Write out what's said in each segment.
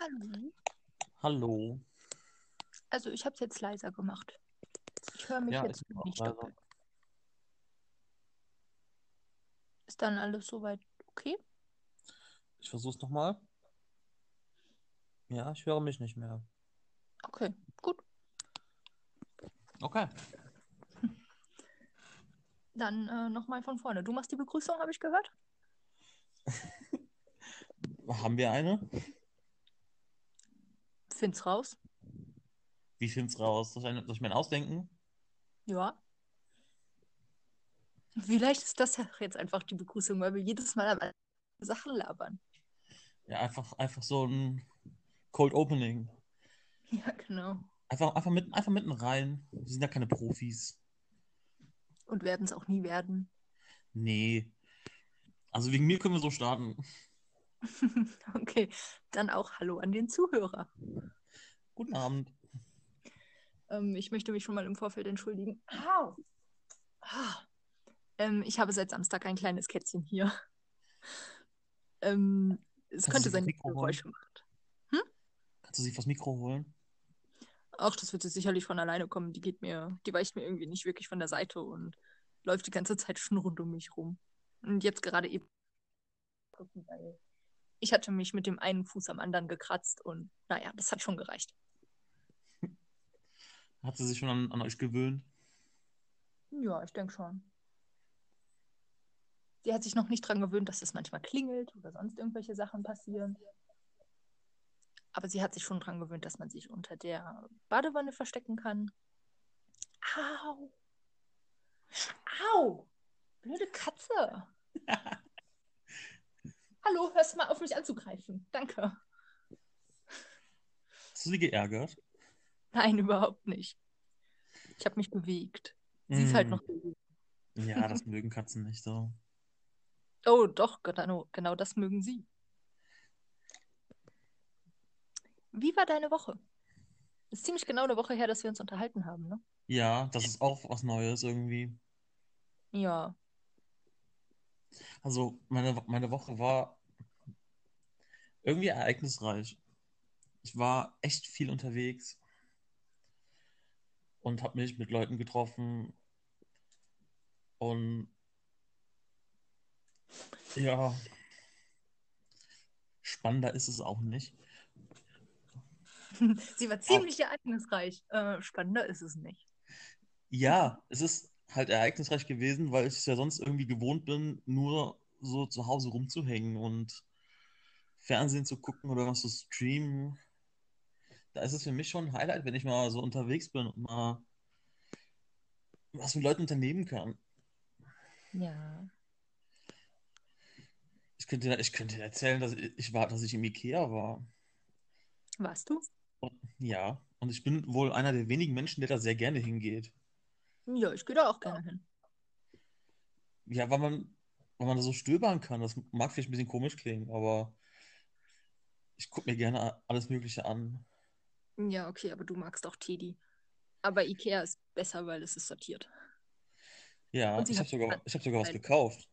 Hallo. Hallo. Also ich habe es jetzt leiser gemacht. Ich höre mich Ja, jetzt nicht leiser. doppelt. Ist dann alles soweit okay? Ich versuch's nochmal. Ja, ich höre mich nicht mehr. Okay, gut. Okay. Dann äh, nochmal von vorne. Du machst die Begrüßung, habe ich gehört? Haben wir eine? Find's raus. Wie find's raus? Soll ich, soll ich mir ausdenken? Ja. Vielleicht ist das ja jetzt einfach die Begrüßung, weil wir jedes Mal am Sachen labern. Ja, einfach, einfach so ein Cold Opening. Ja, genau. Einfach, einfach, mitten, einfach mitten rein. Wir sind ja keine Profis. Und werden es auch nie werden. Nee. Also wegen mir können wir so starten. okay, dann auch Hallo an den Zuhörer. Guten Abend. Ähm, ich möchte mich schon mal im Vorfeld entschuldigen. Au! Ah. Ähm, ich habe seit Samstag ein kleines Kätzchen hier. Ähm, es Kannst könnte sein, das dass Geräusche macht. Kannst du sie vors Mikro holen? Ach, das wird jetzt sicherlich von alleine kommen. Die geht mir, die weicht mir irgendwie nicht wirklich von der Seite und läuft die ganze Zeit schnurrend um mich rum. Und jetzt gerade eben. gucken, weil Ich hatte mich mit dem einen Fuß am anderen gekratzt und naja, das hat schon gereicht. Hat sie sich schon an, an euch gewöhnt? Ja, ich denke schon. Sie hat sich noch nicht dran gewöhnt, dass es manchmal klingelt oder sonst irgendwelche Sachen passieren. Aber sie hat sich schon dran gewöhnt, dass man sich unter der Badewanne verstecken kann. Au! Au! Blöde Katze! Hallo, hörst mal auf, mich anzugreifen? Danke. Hast du sie geärgert? Nein, überhaupt nicht. Ich habe mich bewegt. Sie ist halt Mm. noch. Ja, das mögen Katzen nicht so. Oh, doch, genau, genau das mögen sie. Wie war deine Woche? Ist ziemlich genau eine Woche her, dass wir uns unterhalten haben, ne? Ja, das ist auch was Neues irgendwie. Ja. Also meine, meine Woche war irgendwie ereignisreich. Ich war echt viel unterwegs und habe mich mit Leuten getroffen. Und ja, spannender ist es auch nicht. Sie war ziemlich ereignisreich. Äh, spannender ist es nicht. Ja, es ist halt ereignisreich gewesen, weil ich es ja sonst irgendwie gewohnt bin, nur so zu Hause rumzuhängen und Fernsehen zu gucken oder was zu streamen. Da ist es für mich schon ein Highlight, wenn ich mal so unterwegs bin und mal was mit Leuten unternehmen kann. Ja. Ich könnte, ich könnte dir erzählen, dass ich, ich war, dass ich im Ikea war. Warst du? Und, ja, und ich bin wohl einer der wenigen Menschen, der da sehr gerne hingeht. Ja, ich gehe da auch gerne hin. Ja, weil man, weil man da so stöbern kann. Das mag vielleicht ein bisschen komisch klingen, aber ich gucke mir gerne alles Mögliche an. Ja, okay, aber du magst auch Teddy. Aber Ikea ist besser, weil es ist sortiert. Ja, ich habe sogar, ich hab sogar was ein- gekauft.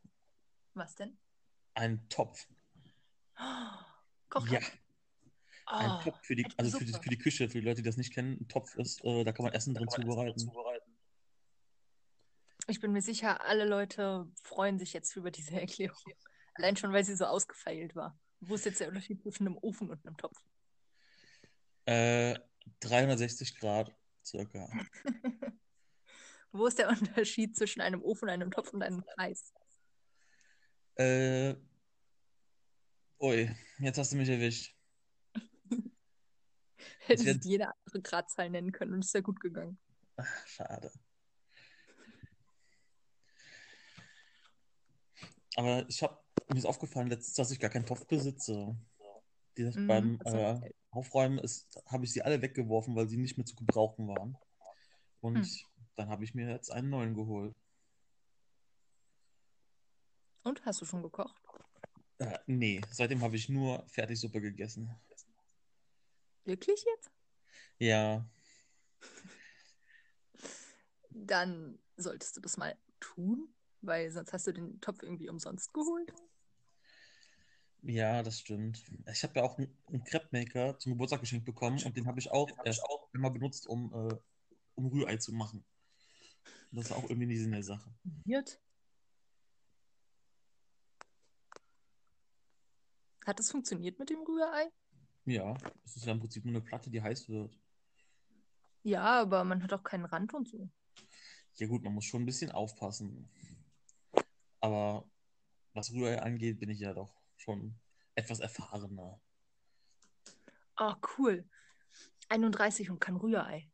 Was denn? Einen Topf. Koch. Ja, ein Oh, Topf für die, also für die, für die Küche, für die Leute, die das nicht kennen. Ein Topf ist, äh, da kann man Essen drin zubereiten. Ich bin mir sicher, alle Leute freuen sich jetzt über diese Erklärung. Allein schon, weil sie so ausgefeilt war. Wo ist jetzt der Unterschied zwischen einem Ofen und einem Topf? Äh, 360 Grad circa. Wo ist der Unterschied zwischen einem Ofen, einem Topf und einem Kreis? Äh, ui, jetzt hast du mich erwischt. Hättest wird- jede andere Gradzahl nennen können und es wäre gut gegangen. Ach, schade. Aber ich habe mir ist aufgefallen letztens, dass ich gar keinen Topf besitze. Die Mhm, beim du äh, erzählt. Aufräumen habe ich sie alle weggeworfen, weil sie nicht mehr zu gebrauchen waren. Und Hm. dann habe ich mir jetzt einen neuen geholt. Und hast du schon gekocht? Äh, nee, seitdem habe ich nur Fertigsuppe gegessen. Wirklich jetzt? Ja, Dann solltest du das mal tun, weil sonst hast du den Topf irgendwie umsonst geholt. Ja, das stimmt. Ich habe ja auch einen, einen Crepe-Maker zum Geburtstag geschenkt bekommen und den habe ich auch erst immer benutzt, um, äh, um Rührei zu machen. Das ist auch irgendwie nicht Sinn der Sache. Wird. Hat das funktioniert mit dem Rührei? Ja, es ist ja im Prinzip nur eine Platte, die heiß wird. Ja, aber man hat auch keinen Rand und so. Ja gut, man muss schon ein bisschen aufpassen. Aber was Rührei angeht, bin ich ja doch schon etwas erfahrener. Oh, cool. 31 und kann Rührei.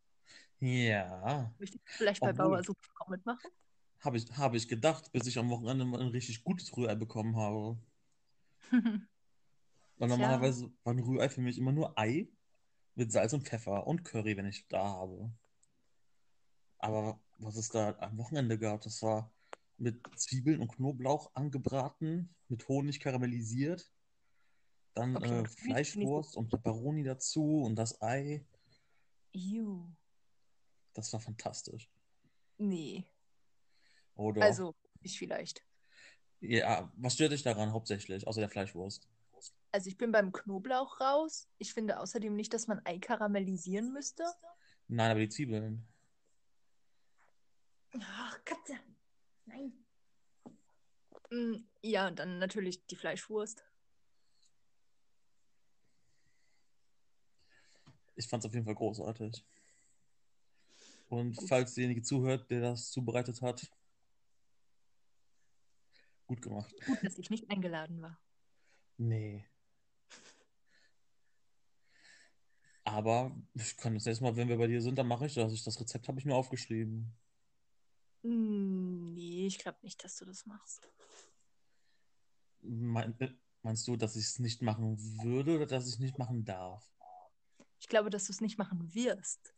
Ja, Möchtest du vielleicht bei Bauer Suppe auch mitmachen? habe ich, habe ich gedacht, bis ich am Wochenende mal ein richtig gutes Rührei bekommen habe. Weil normalerweise war ein Rührei für mich immer nur Ei mit Salz und Pfeffer und Curry, wenn ich da habe. Aber was es da am Wochenende gab, das war mit Zwiebeln und Knoblauch angebraten, mit Honig karamellisiert, dann okay, äh. Fleischwurst und Peperoni dazu und das Ei. Ew. Das war fantastisch. Nee. Doch. Also, ich vielleicht. Ja, was stört dich daran hauptsächlich, außer der Fleischwurst? Also, ich bin beim Knoblauch raus. Ich finde außerdem nicht, dass man Ei karamellisieren müsste. Nein, aber die Zwiebeln. Ach, Katze. Nein. Mm, Ja, und dann natürlich die Fleischwurst. Ich fand es auf jeden Fall großartig. Und Gut. falls derjenige zuhört, der das zubereitet hat, gut gemacht. Gut, dass ich nicht eingeladen war. Nee. Aber ich kann das nächste Mal, wenn wir bei dir sind, dann mache ich das. Ich, das Rezept habe ich mir aufgeschrieben. Mm, Nee, ich glaube nicht, dass du das machst. Mein, äh, meinst du, dass ich es nicht machen würde oder dass ich es nicht machen darf? Ich glaube, dass du es nicht machen wirst.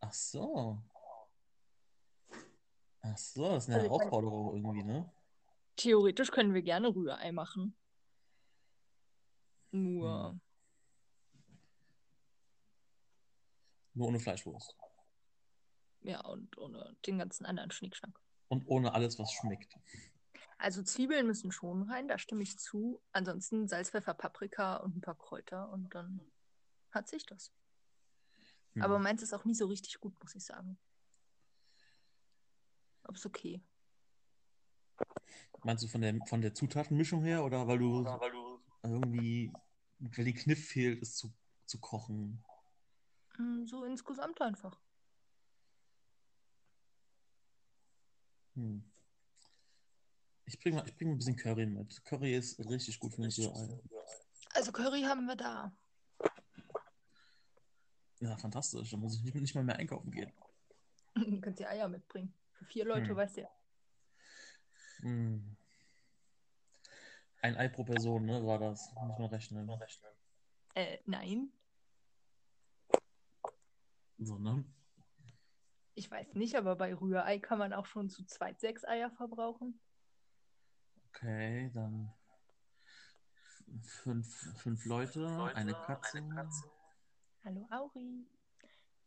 Ach so. Ach so, das ist eine Also, ich meine, Herausforderung irgendwie, ne? theoretisch können wir gerne Rührei machen. Hm. Nur, Nur ohne Fleischwurst. Ja, und ohne den ganzen anderen Schnickschnack. Und ohne alles, was schmeckt. Also Zwiebeln müssen schon rein, da stimme ich zu. Ansonsten Salz, Pfeffer, Paprika und ein paar Kräuter und dann hat sich das. Aber Hm. meins ist auch nie so richtig gut, muss ich sagen. Aber ist okay. Meinst du von der, von der Zutatenmischung her oder weil du irgendwie, weil die Kniff fehlt, es zu, zu kochen? Mm, So insgesamt einfach. Hm. Ich bringe ich bring ein bisschen Curry mit. Curry ist richtig gut für mich. Also Curry haben wir da. Ja, fantastisch. Da muss ich nicht, nicht mal mehr einkaufen gehen. Du kannst die Eier mitbringen. Für vier Leute, Hm. weißt du ja. Hm. Ein Ei pro Person, ne, war das. Muss man rechnen. Äh, nein. So, ne? Ich weiß nicht, aber bei Rührei kann man auch schon zu zweit sechs Eier verbrauchen. Okay, dann fünf, fünf Leute, eine Katze, Hallo Auri.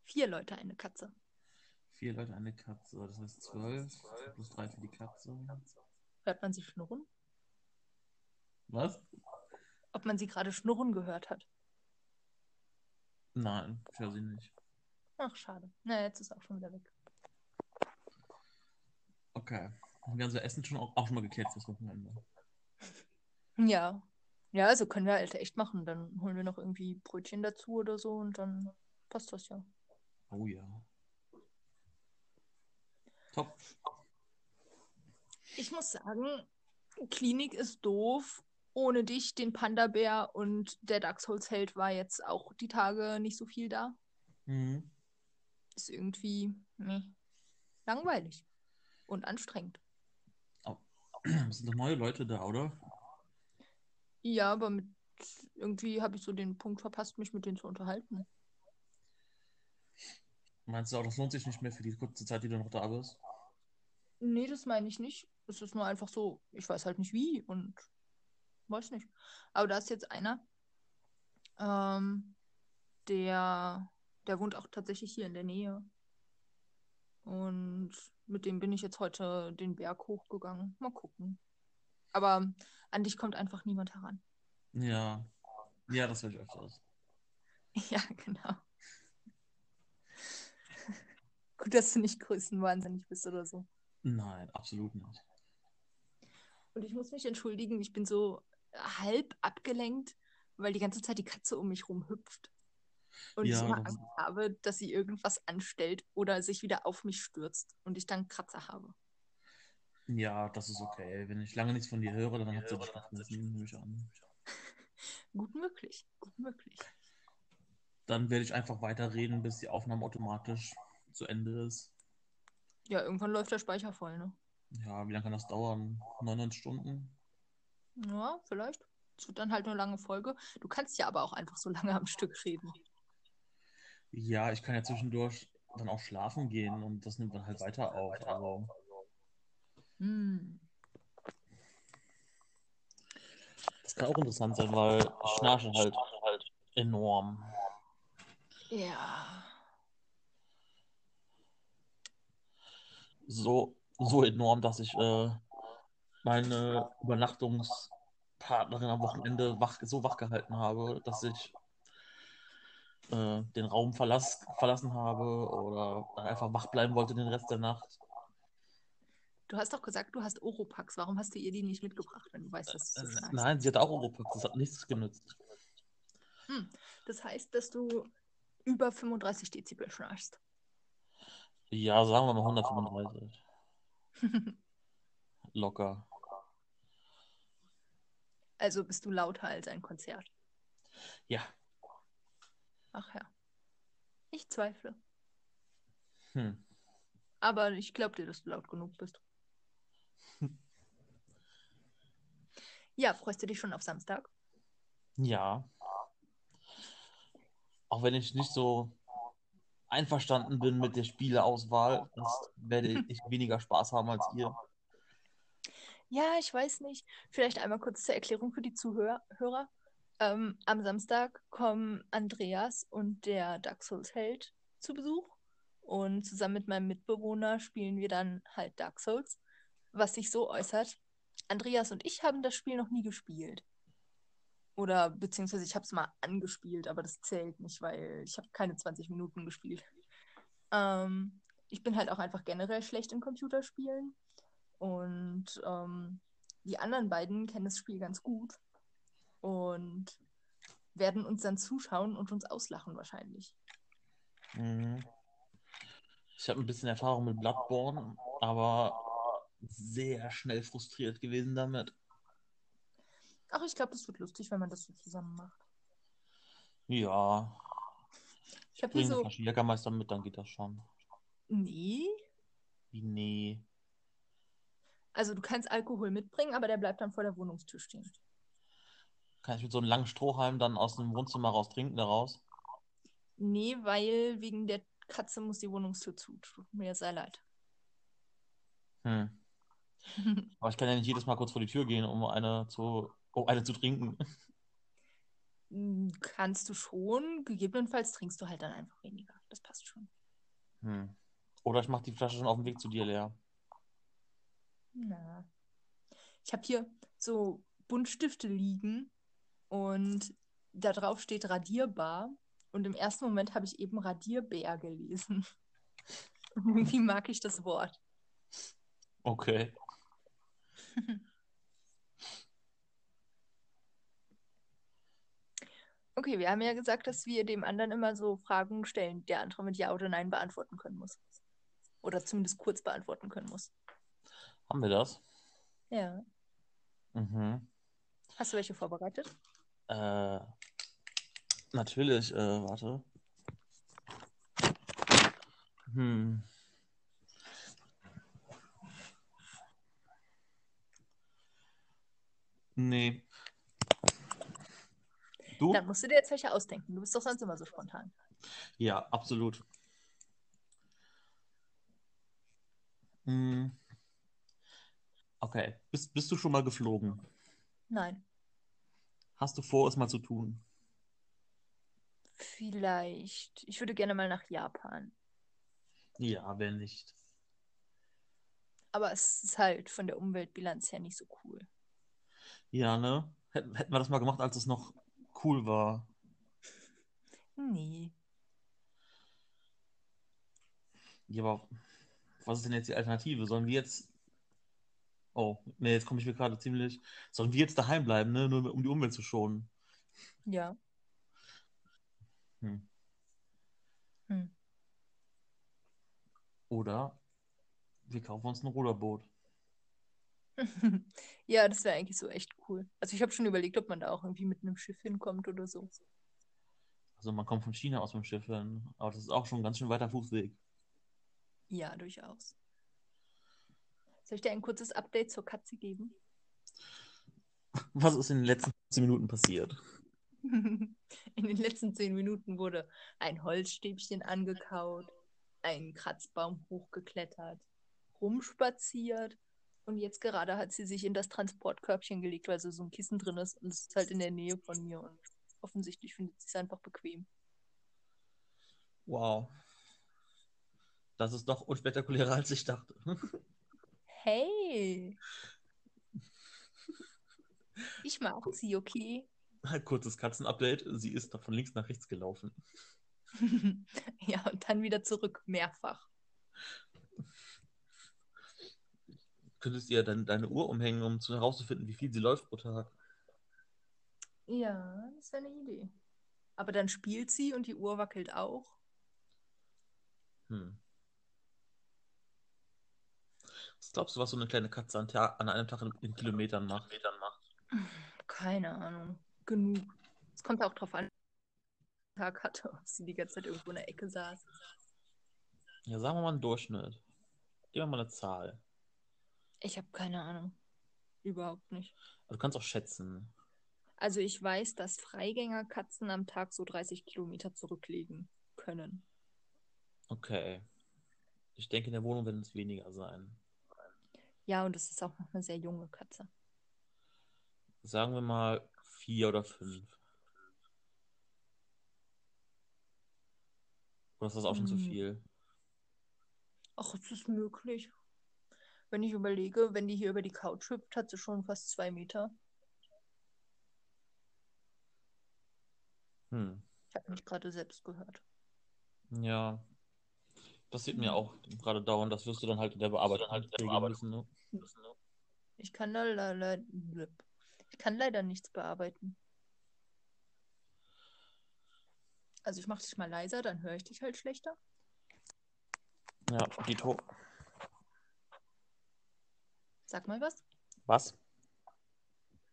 Vier Leute, eine Katze. vier Leute, eine Katze. Das heißt zwölf plus drei für die Katze. Hört man sie schnurren? Was? Ob man sie gerade schnurren gehört hat. Nein, ich höre sie nicht. Ach, schade. Na, jetzt ist auch schon wieder weg. Okay. Und wir haben unser Essen schon auch, auch schon mal geklärt fürs Wochenende. Ja. Ja, also können wir halt echt machen. Dann holen wir noch irgendwie Brötchen dazu oder so und dann passt das ja. Oh ja. Top. Ich muss sagen, Klinik ist doof. Ohne dich, den Panda-Bär und der Dachshund-Held war jetzt auch die Tage nicht so viel da. Mhm. Ist irgendwie nee, langweilig und anstrengend. Aber es sind doch neue Leute da, oder? Ja, aber mit irgendwie habe ich so den Punkt verpasst, mich mit denen zu unterhalten. Meinst du auch, das lohnt sich nicht mehr für die kurze Zeit, die du noch da bist? Nee, das meine ich nicht. Es ist nur einfach so, ich weiß halt nicht wie und weiß nicht. Aber da ist jetzt einer, ähm, der, der wohnt auch tatsächlich hier in der Nähe. Und mit dem bin ich jetzt heute den Berg hochgegangen. Mal gucken. Aber an dich kommt einfach niemand heran. Ja. Ja, das höre ich öfters. Ja, genau. Gut, dass du nicht größenwahnsinnig bist oder so. Nein, absolut nicht. Und ich muss mich entschuldigen, ich bin so halb abgelenkt, weil die ganze Zeit die Katze um mich rum hüpft. Und ich Ja, immer das- Angst habe, dass sie irgendwas anstellt oder sich wieder auf mich stürzt und ich dann Kratzer habe. Ja, das ist okay. Wenn ich lange nichts von dir höre, dann hat sie dich ich an. Gut möglich, gut möglich. Dann werde ich einfach weiterreden, bis die Aufnahme automatisch zu Ende ist. Ja, irgendwann läuft der Speicher voll, ne? Ja, wie lange kann das dauern? 99 Stunden? Ja, vielleicht. Es wird dann halt eine lange Folge. Du kannst ja aber auch einfach so lange am Stück reden. Ja, ich kann ja zwischendurch dann auch schlafen gehen und das nimmt dann halt weiter auf. Also, Hm. das kann auch interessant sein, weil ich schnarche halt enorm. Ja. So, so enorm, dass ich äh, meine Übernachtungspartnerin am Wochenende wach, so wach gehalten habe, dass ich äh, den Raum verlass, verlassen habe oder einfach wach bleiben wollte den Rest der Nacht. Du hast doch gesagt, du hast Oropax. Warum hast du ihr die nicht mitgebracht, wenn du weißt, dass du so Äh? Nein, sie hat auch Oropax, das hat nichts genützt. Hm. Das heißt, dass du über 35 Dezibel schnarchst. Ja, sagen wir mal 135. Locker. Also bist du lauter als ein Konzert. Ja. Ach ja. Ich zweifle. Hm. Aber ich glaube dir, dass du laut genug bist. Ja, freust du dich schon auf Samstag? Ja. Auch wenn ich nicht so einverstanden bin mit der Spieleauswahl, werde ich weniger Spaß haben als ihr. Ja, ich weiß nicht. Vielleicht einmal kurz zur Erklärung für die Zuhörer. Ähm, am Samstag kommen Andreas und der Dark Souls Held zu Besuch. Und zusammen mit meinem Mitbewohner spielen wir dann halt Dark Souls. Was sich so äußert. Andreas und ich haben das Spiel noch nie gespielt. Oder beziehungsweise ich habe es mal angespielt, aber das zählt nicht, weil ich habe keine 20 Minuten gespielt. Ähm, ich bin halt auch einfach generell schlecht in Computerspielen. Und ähm, die anderen beiden kennen das Spiel ganz gut und werden uns dann zuschauen und uns auslachen wahrscheinlich. Mhm. Ich habe ein bisschen Erfahrung mit Bloodborne, aber sehr schnell frustriert gewesen damit. Ach, ich glaube, das wird lustig, wenn man das so zusammen macht. Ja, Ich habe hier bring eine so. Jägermeister mit, dann geht das schon. Nee. Wie nee. Also du kannst Alkohol mitbringen, aber der bleibt dann vor der Wohnungstür stehen. Kann ich mit so einem langen Strohhalm dann aus dem Wohnzimmer raus trinken daraus? Nee, weil wegen der Katze muss die Wohnungstür zu. Tut mir sehr leid. Hm. Aber ich kann ja nicht jedes Mal kurz vor die Tür gehen, um eine zu, um eine zu trinken. Mm, Kannst du schon. Gegebenenfalls trinkst du halt dann einfach weniger. Das passt schon. Hm. Oder ich mache die Flasche schon auf dem Weg zu dir leer. Na. Ich habe hier so Buntstifte liegen und da drauf steht Radierbar. Und im ersten Moment habe ich eben Radierbär gelesen. Irgendwie mag ich das Wort. Okay. Okay, wir haben ja gesagt, dass wir dem anderen immer so Fragen stellen, der andere mit Ja oder Nein beantworten können muss. Oder zumindest kurz beantworten können muss. Haben wir das? Ja. Mhm. Hast du welche vorbereitet? Äh, natürlich, äh, warte. Hm. Nee. Du? Dann musst du dir jetzt welche ausdenken. Du bist doch sonst immer so spontan. Ja, absolut. Hm. Okay. Bist, bist du schon mal geflogen? Nein. Hast du vor, es mal zu tun? Vielleicht. Ich würde gerne mal nach Japan. Ja, wer nicht? Aber es ist halt von der Umweltbilanz her nicht so cool. Ja, ne? Hätten, hätten wir das mal gemacht, als es noch cool war. Nee. Ja, aber was ist denn jetzt die Alternative? Sollen wir jetzt. Oh, nee, jetzt komme ich mir gerade ziemlich. Sollen wir jetzt daheim bleiben, ne? Nur um die Umwelt zu schonen? Ja. Hm. Hm. Oder wir kaufen uns ein Ruderboot. ja, das wäre eigentlich so echt cool. Also ich habe schon überlegt, ob man da auch irgendwie mit einem Schiff hinkommt oder so. Also man kommt von China aus mit dem Schiff hin, aber das ist auch schon ein ganz schön weiter Fußweg. Ja, durchaus. Soll ich dir ein kurzes Update zur Katze geben? Was ist in den letzten 10 Minuten passiert? In den letzten zehn Minuten wurde ein Holzstäbchen angekaut, ein Kratzbaum hochgeklettert, rumspaziert und jetzt gerade hat sie sich in das Transportkörbchen gelegt, weil so ein Kissen drin ist und es ist halt in der Nähe von mir und offensichtlich findet sie es einfach bequem. Wow. Das ist doch unspektakulärer, als ich dachte. Hey! Ich mag sie, okay? Kurzes Katzenupdate. Sie ist von links nach rechts gelaufen. ja, und dann wieder zurück, mehrfach. Könntest ihr dann deine Uhr umhängen, um zu herauszufinden, wie viel sie läuft pro Tag? Ja, das wäre eine Idee. Aber dann spielt sie und die Uhr wackelt auch. Hm. Was glaubst du, was so eine kleine Katze an, an einem Tag in, in Kilometern macht? Keine Ahnung. Genug. Es kommt auch drauf an, Tag hatte, ob sie die ganze Zeit irgendwo in der Ecke saß. Ja, sagen wir mal einen Durchschnitt. Gib mir mal eine Zahl. Ich habe keine Ahnung. Überhaupt nicht. Also du kannst auch schätzen. Also ich weiß, dass Freigängerkatzen am Tag so 30 Kilometer zurücklegen können. Okay. Ich denke, in der Wohnung werden es weniger sein. Ja, und es ist auch noch eine sehr junge Katze. Sagen wir mal vier oder fünf. Oder ist das auch schon zu Hm. viel? Ach, es ist möglich. Wenn ich überlege, wenn die hier über die Couch hüpft, hat sie schon fast zwei Meter. Hm. Ich habe mich gerade selbst gehört. Ja. Passiert mir auch gerade dauernd. Das wirst du dann halt in der Bearbeitung halt müssen, ne? Ich kann da le le blip. ich kann leider nichts bearbeiten. Also ich mache dich mal leiser, dann höre ich dich halt schlechter. Ja, Dito. Sag mal was. Was?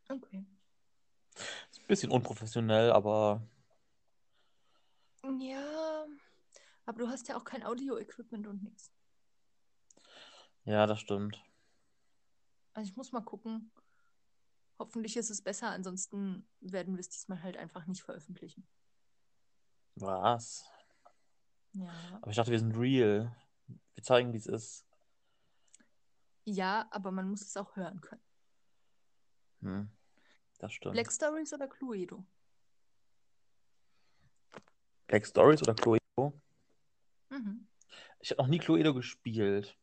Okay. Ist ein bisschen unprofessionell, aber Ja, aber du hast ja auch kein Audio-Equipment und nichts. ja, das stimmt. Also ich muss mal gucken. Hoffentlich ist es besser, ansonsten werden wir es diesmal halt einfach nicht veröffentlichen. Was? Ja. Aber ich dachte, wir sind real. Wir zeigen, wie es ist. Ja, aber man muss es auch hören können. Hm. Das stimmt. Black Stories oder Cluedo? Black Stories oder Cluedo? Mhm. Ich habe noch nie Cluedo gespielt.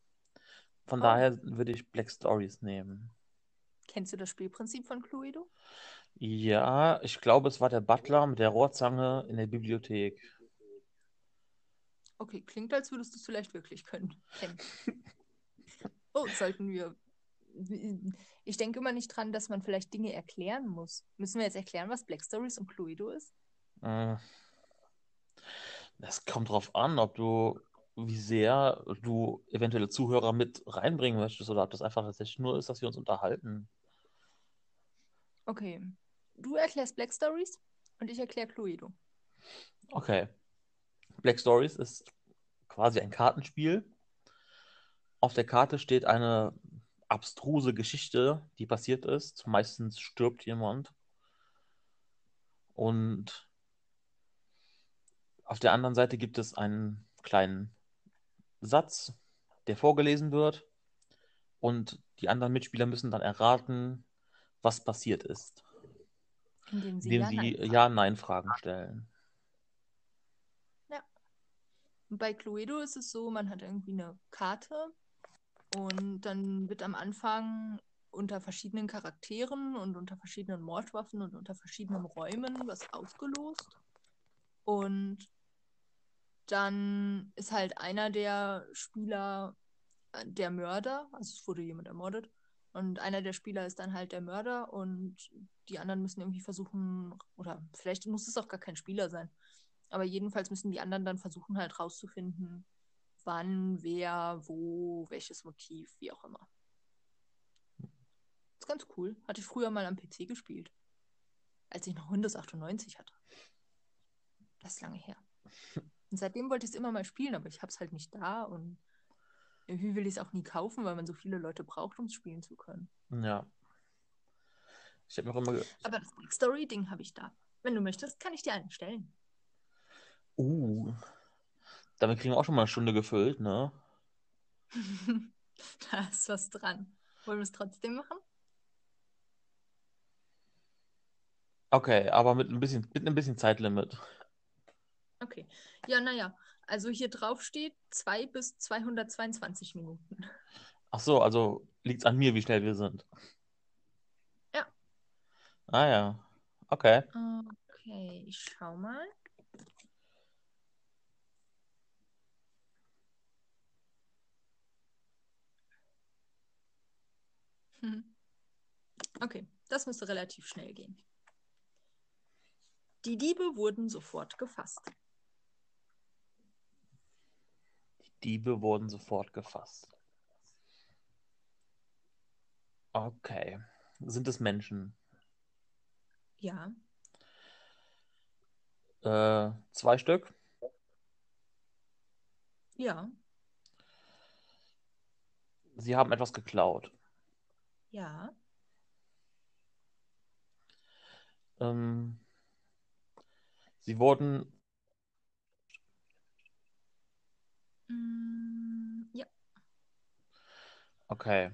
Von Oh. daher würde ich Black Stories nehmen. Kennst du das Spielprinzip von Cluedo? Ja, ich glaube, es war der Butler mit der Rohrzange in der Bibliothek. Okay, klingt, als würdest du es vielleicht wirklich können. Kennen. Oh, sollten wir. Ich denke immer nicht dran, dass man vielleicht Dinge erklären muss. Müssen wir jetzt erklären, was Black Stories und Cluedo ist? Äh, Das kommt drauf an, ob du, wie sehr du eventuelle Zuhörer mit reinbringen möchtest oder ob das einfach tatsächlich nur ist, dass wir uns unterhalten. Okay. Du erklärst Black Stories und ich erkläre Cluedo. Okay. Black Stories ist quasi ein Kartenspiel. Auf der Karte steht eine abstruse Geschichte, die passiert ist. Meistens stirbt jemand. Und auf der anderen Seite gibt es einen kleinen Satz, der vorgelesen wird. Und die anderen Mitspieler müssen dann erraten, was passiert ist, Indem sie indem ja. Ja-Nein-Fragen stellen. Und Bei Cluedo ist es so, man hat irgendwie eine Karte und dann wird am Anfang unter verschiedenen Charakteren und unter verschiedenen Mordwaffen und unter verschiedenen Räumen was ausgelost. Und dann ist halt einer der Spieler äh, der Mörder, also es wurde jemand ermordet. Und einer der Spieler ist dann halt der Mörder und die anderen müssen irgendwie versuchen, oder vielleicht muss es auch gar kein Spieler sein, aber jedenfalls müssen die anderen dann versuchen halt rauszufinden, wann, wer, wo, welches Motiv, wie auch immer. ist ganz cool. Hatte ich früher mal am PC gespielt. Als ich noch Windows 98 hatte. Das ist lange her. Und seitdem wollte ich es immer mal spielen, aber ich habe es halt nicht da und irgendwie will ich es auch nie kaufen, weil man so viele Leute braucht, um es spielen zu können. Ja. Ich habe noch immer. Aber das Backstory-Ding habe ich da. Wenn du möchtest, kann ich dir einen stellen. Uh. Damit kriegen wir auch schon mal eine Stunde gefüllt, ne? da ist was dran. Wollen wir es trotzdem machen? Okay, aber mit ein bisschen, mit ein bisschen Zeitlimit. Okay. Ja, naja. Also hier drauf steht 2 bis 222 Minuten. Ach so, also liegt es an mir, wie schnell wir sind. Ja. Ah ja. Okay. Okay, ich schau mal. Hm. Okay, das müsste relativ schnell gehen. Die Diebe wurden sofort gefasst. Die Diebe wurden sofort gefasst. Okay. Sind es Menschen? Ja, Äh, zwei Stück? ja, Sie haben etwas geklaut. ja. Ähm, sie wurden, Mm, ja, okay.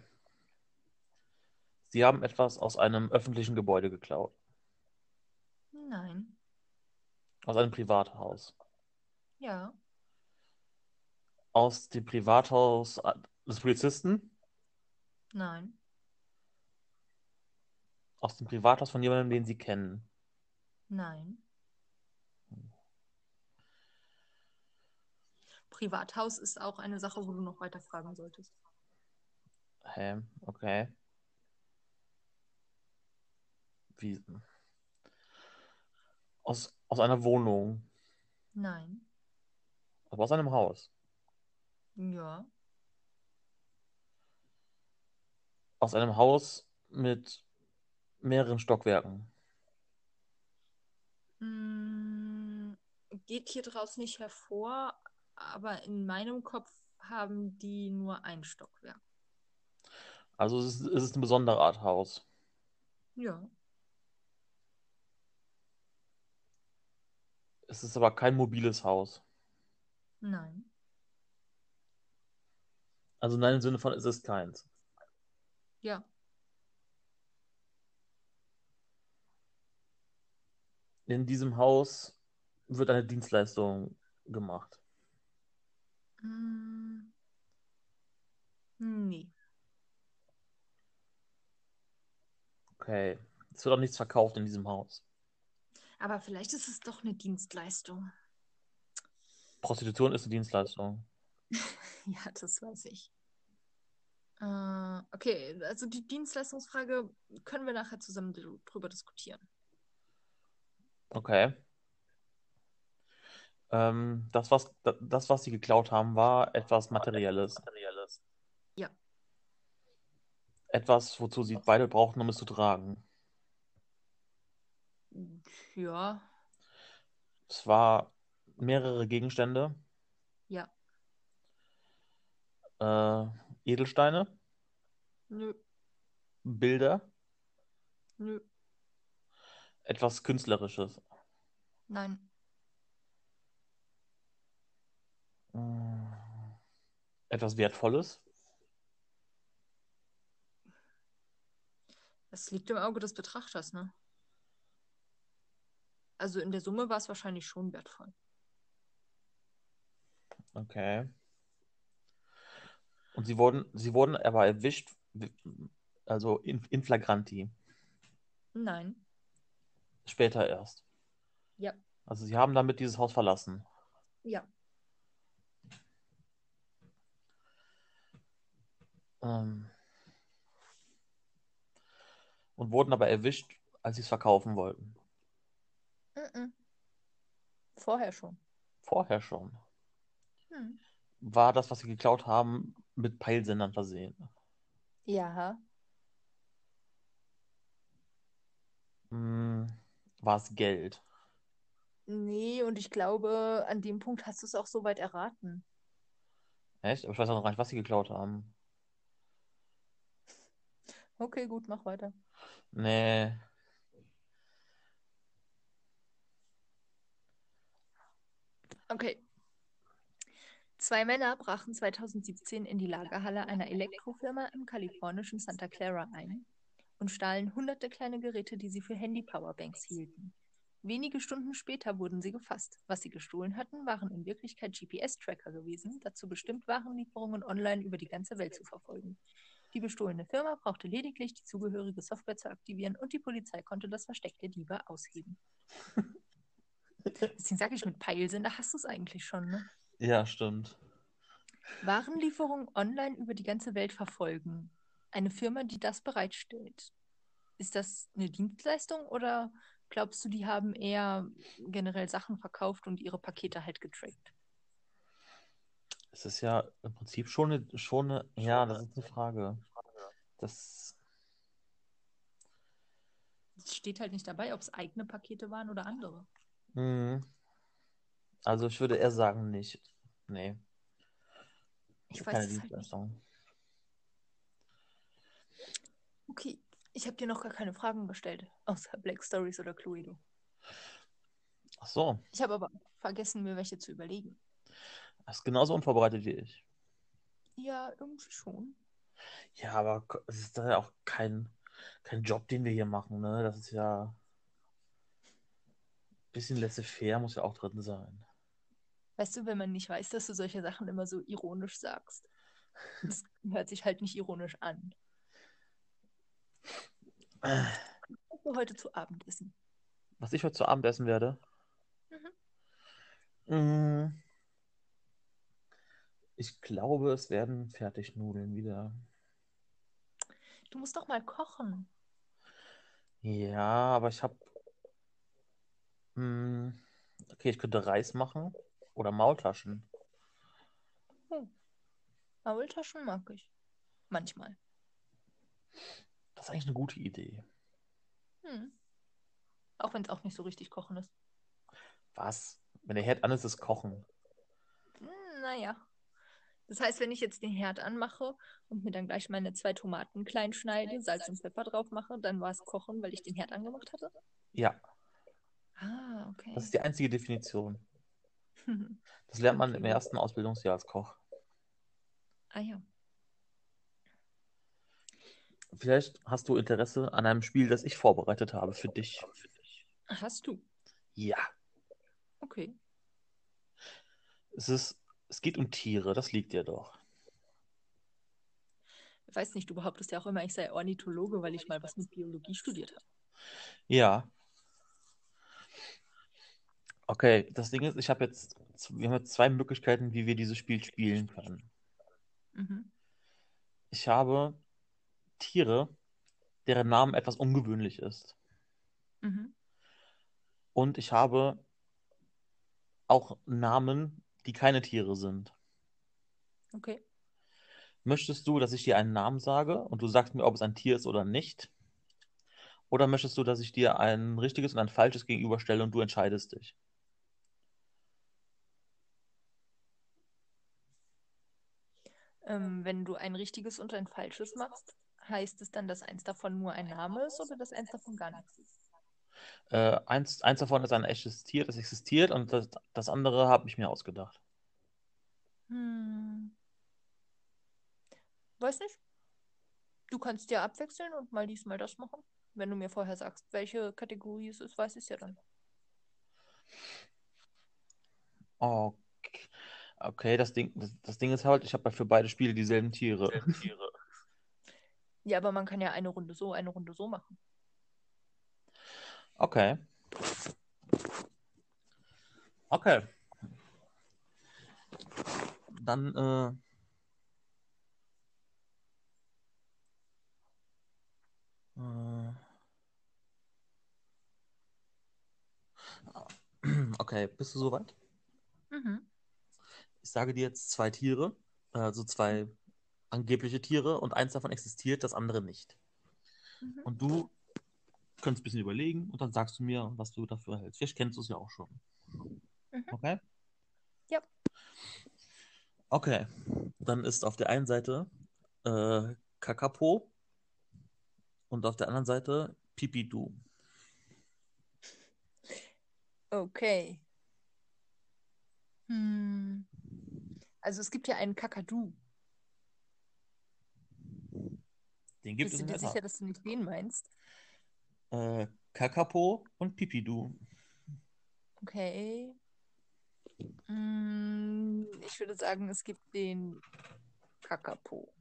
Sie haben etwas aus einem öffentlichen Gebäude geklaut. nein, Aus einem Privathaus. ja, Aus dem Privathaus äh, des Polizisten? nein, Aus dem Privathaus von jemandem, den Sie kennen. nein. Privathaus ist auch eine Sache, wo du noch weiter fragen solltest. Hä? Okay. Wie? Aus, aus einer Wohnung. Nein, Aber aus einem Haus. ja, Aus einem Haus mit mehreren Stockwerken. Mm, geht hier draus nicht hervor, aber in meinem Kopf haben die nur ein Stockwerk. Also es ist, es ist eine besondere Art Haus. Ja, Es ist aber kein mobiles Haus. nein, Also nein, im Sinne von, es ist keins. ja, In diesem Haus wird eine Dienstleistung gemacht. Mm, nee, Okay. Es wird auch nichts verkauft in diesem Haus. aber vielleicht ist es doch eine Dienstleistung. Prostitution ist eine Dienstleistung. Ja, das weiß ich. Äh, okay, also die Dienstleistungsfrage können wir nachher zusammen dr- drüber diskutieren. Okay. Ähm, das, was, da- das, was sie geklaut haben, war etwas Materielles. Ja, Etwas, wozu sie beide brauchten, um es zu tragen. ja, Es war mehrere Gegenstände, ja, äh, Edelsteine, nö, Bilder, nö, etwas Künstlerisches. nein, Etwas Wertvolles. das liegt im Auge des Betrachters, ne? Also in der Summe war es wahrscheinlich schon wertvoll. Okay. Und sie wurden, sie wurden aber erwischt, also in, in flagranti. Nein. Später erst. Ja. Also sie haben damit dieses Haus verlassen. Ja. Ähm, und wurden aber erwischt, als sie es verkaufen wollten. Mhm. Vorher schon. Vorher schon. Hm. War das, was sie geklaut haben, mit Peilsendern versehen. Ja. Hm, war es Geld? Nee, und ich glaube, an dem Punkt hast du es auch soweit erraten. Echt? Aber ich weiß auch noch gar nicht, was sie geklaut haben. Okay, gut, mach weiter. Nee. Okay. Zwei Männer brachen 2017 in die Lagerhalle einer Elektrofirma im kalifornischen Santa Clara ein und stahlen hunderte kleine Geräte, die sie für Handy-Powerbanks hielten. Wenige Stunden später wurden sie gefasst. Was sie gestohlen hatten, waren in Wirklichkeit GPS-Tracker gewesen, dazu bestimmt Warenlieferungen online über die ganze Welt zu verfolgen. Die bestohlene Firma brauchte lediglich die zugehörige Software zu aktivieren und die Polizei konnte das Versteck der Diebe ausheben. Deswegen sage ich mit Peilsinn, da hast du es eigentlich schon, ne? Ja, stimmt. Warenlieferungen online über die ganze Welt verfolgen. Eine Firma, die das bereitstellt. Ist das eine Dienstleistung oder glaubst du, die haben eher generell Sachen verkauft und ihre Pakete halt getrackt? Es ist ja im Prinzip schon eine, schon eine, ja, das ist eine Frage. Das, Es steht halt nicht dabei, ob es eigene Pakete waren oder andere. hm. Also ich würde eher sagen, nicht. Nee, Ich keine weiß es halt nicht. Dienstleistung. Okay, ich habe dir noch gar keine Fragen gestellt, außer Black Stories oder Cluedo. Ach so, Ich habe aber vergessen, mir welche zu überlegen. Das ist genauso unvorbereitet wie ich. Ja, irgendwie schon. Ja, aber es ist ja auch kein, kein Job, den wir hier machen, ne? Das ist ja ein bisschen laissez-faire muss ja auch drin sein. Weißt du, wenn man nicht weiß, dass du solche Sachen immer so ironisch sagst. Das hört sich halt nicht ironisch an. Was wir heute zu Abend essen? Was ich heute zu Abend essen werde? Mm, Ich glaube, es werden Fertignudeln wieder. Du musst doch mal kochen. Ja, aber ich habe. Okay, ich könnte Reis machen oder Maultaschen. Maultaschen mag ich. Manchmal. Das ist eigentlich eine gute Idee. Hm. Auch wenn es auch nicht so richtig kochen ist. Was? Wenn der Herd an ist, ist Kochen. Hm, naja. Das heißt, wenn ich jetzt den Herd anmache und mir dann gleich meine zwei Tomaten klein schneide, Salz und Pfeffer drauf mache, dann war es Kochen, weil ich den Herd angemacht hatte? Ja, Ah, okay. das ist die einzige Definition. Das lernt man im Okay. ersten Ausbildungsjahr als Koch. ah ja. Vielleicht hast du Interesse an einem Spiel, das ich vorbereitet habe für dich. Hast du? Ja. Okay. Es ist, es geht um Tiere, das liegt dir doch. Ich weiß nicht, du behauptest ja auch immer, ich sei Ornithologe, weil ich mal was mit Biologie studiert habe. Ja. Okay, das Ding ist, ich habe jetzt, wir haben jetzt zwei Möglichkeiten, wie wir dieses Spiel spielen können. Mhm. Ich habe Tiere, deren Namen etwas ungewöhnlich ist. Mhm. Und ich habe auch Namen, die keine Tiere sind. Okay. Möchtest du, dass ich dir einen Namen sage und du sagst mir, ob es ein Tier ist oder nicht? Oder möchtest du, dass ich dir ein richtiges und ein falsches gegenüberstelle und du entscheidest dich? Ähm, wenn du ein richtiges und ein falsches machst, heißt es dann, dass eins davon nur ein Name ist oder dass eins davon gar nichts ist? Äh, eins, eins davon ist ein echtes Tier, das existiert, und das, das andere habe ich mir ausgedacht. Hm. Weiß nicht. Du kannst ja abwechseln und mal dies, mal das machen. Wenn du mir vorher sagst, welche Kategorie es ist, weiß ich es ja dann. Okay, okay das Ding, das, das Ding ist halt, ich habe für beide Spiele dieselben Tiere. Ja, aber man kann ja eine Runde so, eine Runde so machen. Okay. Okay. Dann, äh, äh, Okay, bist du soweit? Mhm. Ich sage dir jetzt zwei Tiere, also zwei angebliche Tiere und eins davon existiert, das andere nicht. Mhm. Und du kannst ein bisschen überlegen und dann sagst du mir, was du dafür hältst. Vielleicht kennst du es ja auch schon. Mhm. Okay? Ja. Okay, dann ist auf der einen Seite äh, Kakapo und auf der anderen Seite Pipidu. Okay. Hm. Also es gibt ja einen Kakadu. Den gibt Bist es du dir sicher, dass du nicht den meinst? Äh, Kakapo und Pipidu. Okay. Hm, ich würde sagen, es gibt den Kakapo.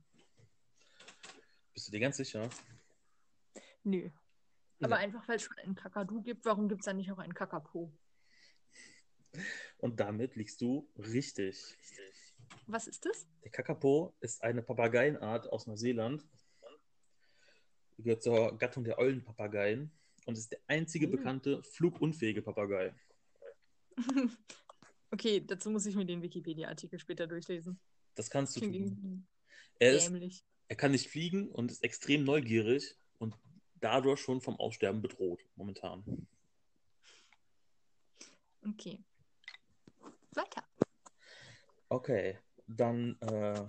Bist du dir ganz sicher? Nö. Aber Ja. einfach, weil es schon einen Kakadu gibt, warum gibt es dann nicht auch einen Kakapo? Und damit liegst du richtig. Was ist das? Der Kakapo ist eine Papageienart aus Neuseeland. Die gehört zur Gattung der Eulenpapageien und ist der einzige Oh. bekannte flugunfähige Papagei. okay, dazu muss ich mir den Wikipedia-Artikel später durchlesen. Das kannst du Klingt tun. Er, ist, er kann nicht fliegen und ist extrem neugierig und dadurch schon vom Aussterben bedroht, momentan. Okay. Weiter. Okay, dann äh,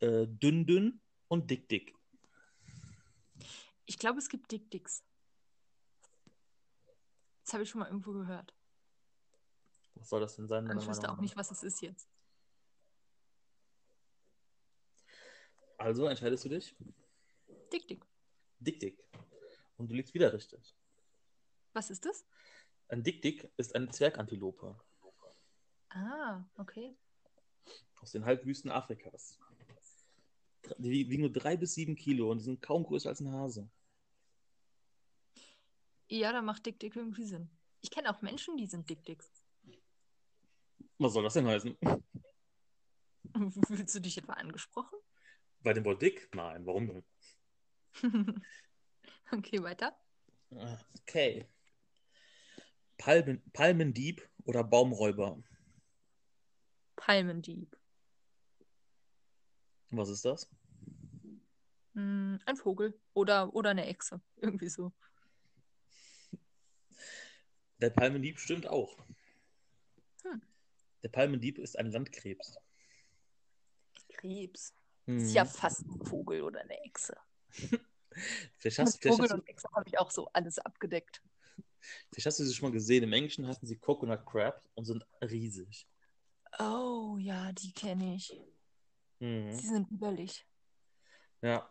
äh, dünn dünn und dick dick. Ich glaube, es gibt Dick Dicks. Das habe ich schon mal irgendwo gehört. Was soll das denn sein? Ich wüsste auch nicht, was es ist jetzt. Also entscheidest du dich? Dick Dick. Dick dick. Und du liegst wieder richtig. Was ist das? Ein Dick Dick ist eine Zwergantilope Ah, okay. aus den Halbwüsten Afrikas. Die wie- wiegen nur drei bis sieben Kilo und die sind kaum größer als ein Hase. Ja, da macht Dick Dick irgendwie Sinn. Ich kenne auch Menschen, die sind Dick Dicks. Was soll das denn heißen? Fühlst du dich etwa angesprochen? Bei dem Wort dick? Nein, warum denn? okay, weiter. Okay. Palmen, Palmendieb oder Baumräuber? Palmendieb. Was ist das? Hm, ein Vogel oder, oder eine Echse. Irgendwie so. Der Palmendieb stimmt auch. Hm. Der Palmendieb ist ein Landkrebs. Krebs. Hm. Ist ja fast ein Vogel oder eine Echse. Vielleicht, hast, Mit vielleicht, Vogel hast du, und Echse habe ich auch so alles abgedeckt. vielleicht hast du sie schon mal gesehen. Im Englischen heißen sie Coconut Crabs und sind riesig. Oh, ja, die kenne ich. Mhm. Sie sind widerlich. Ja,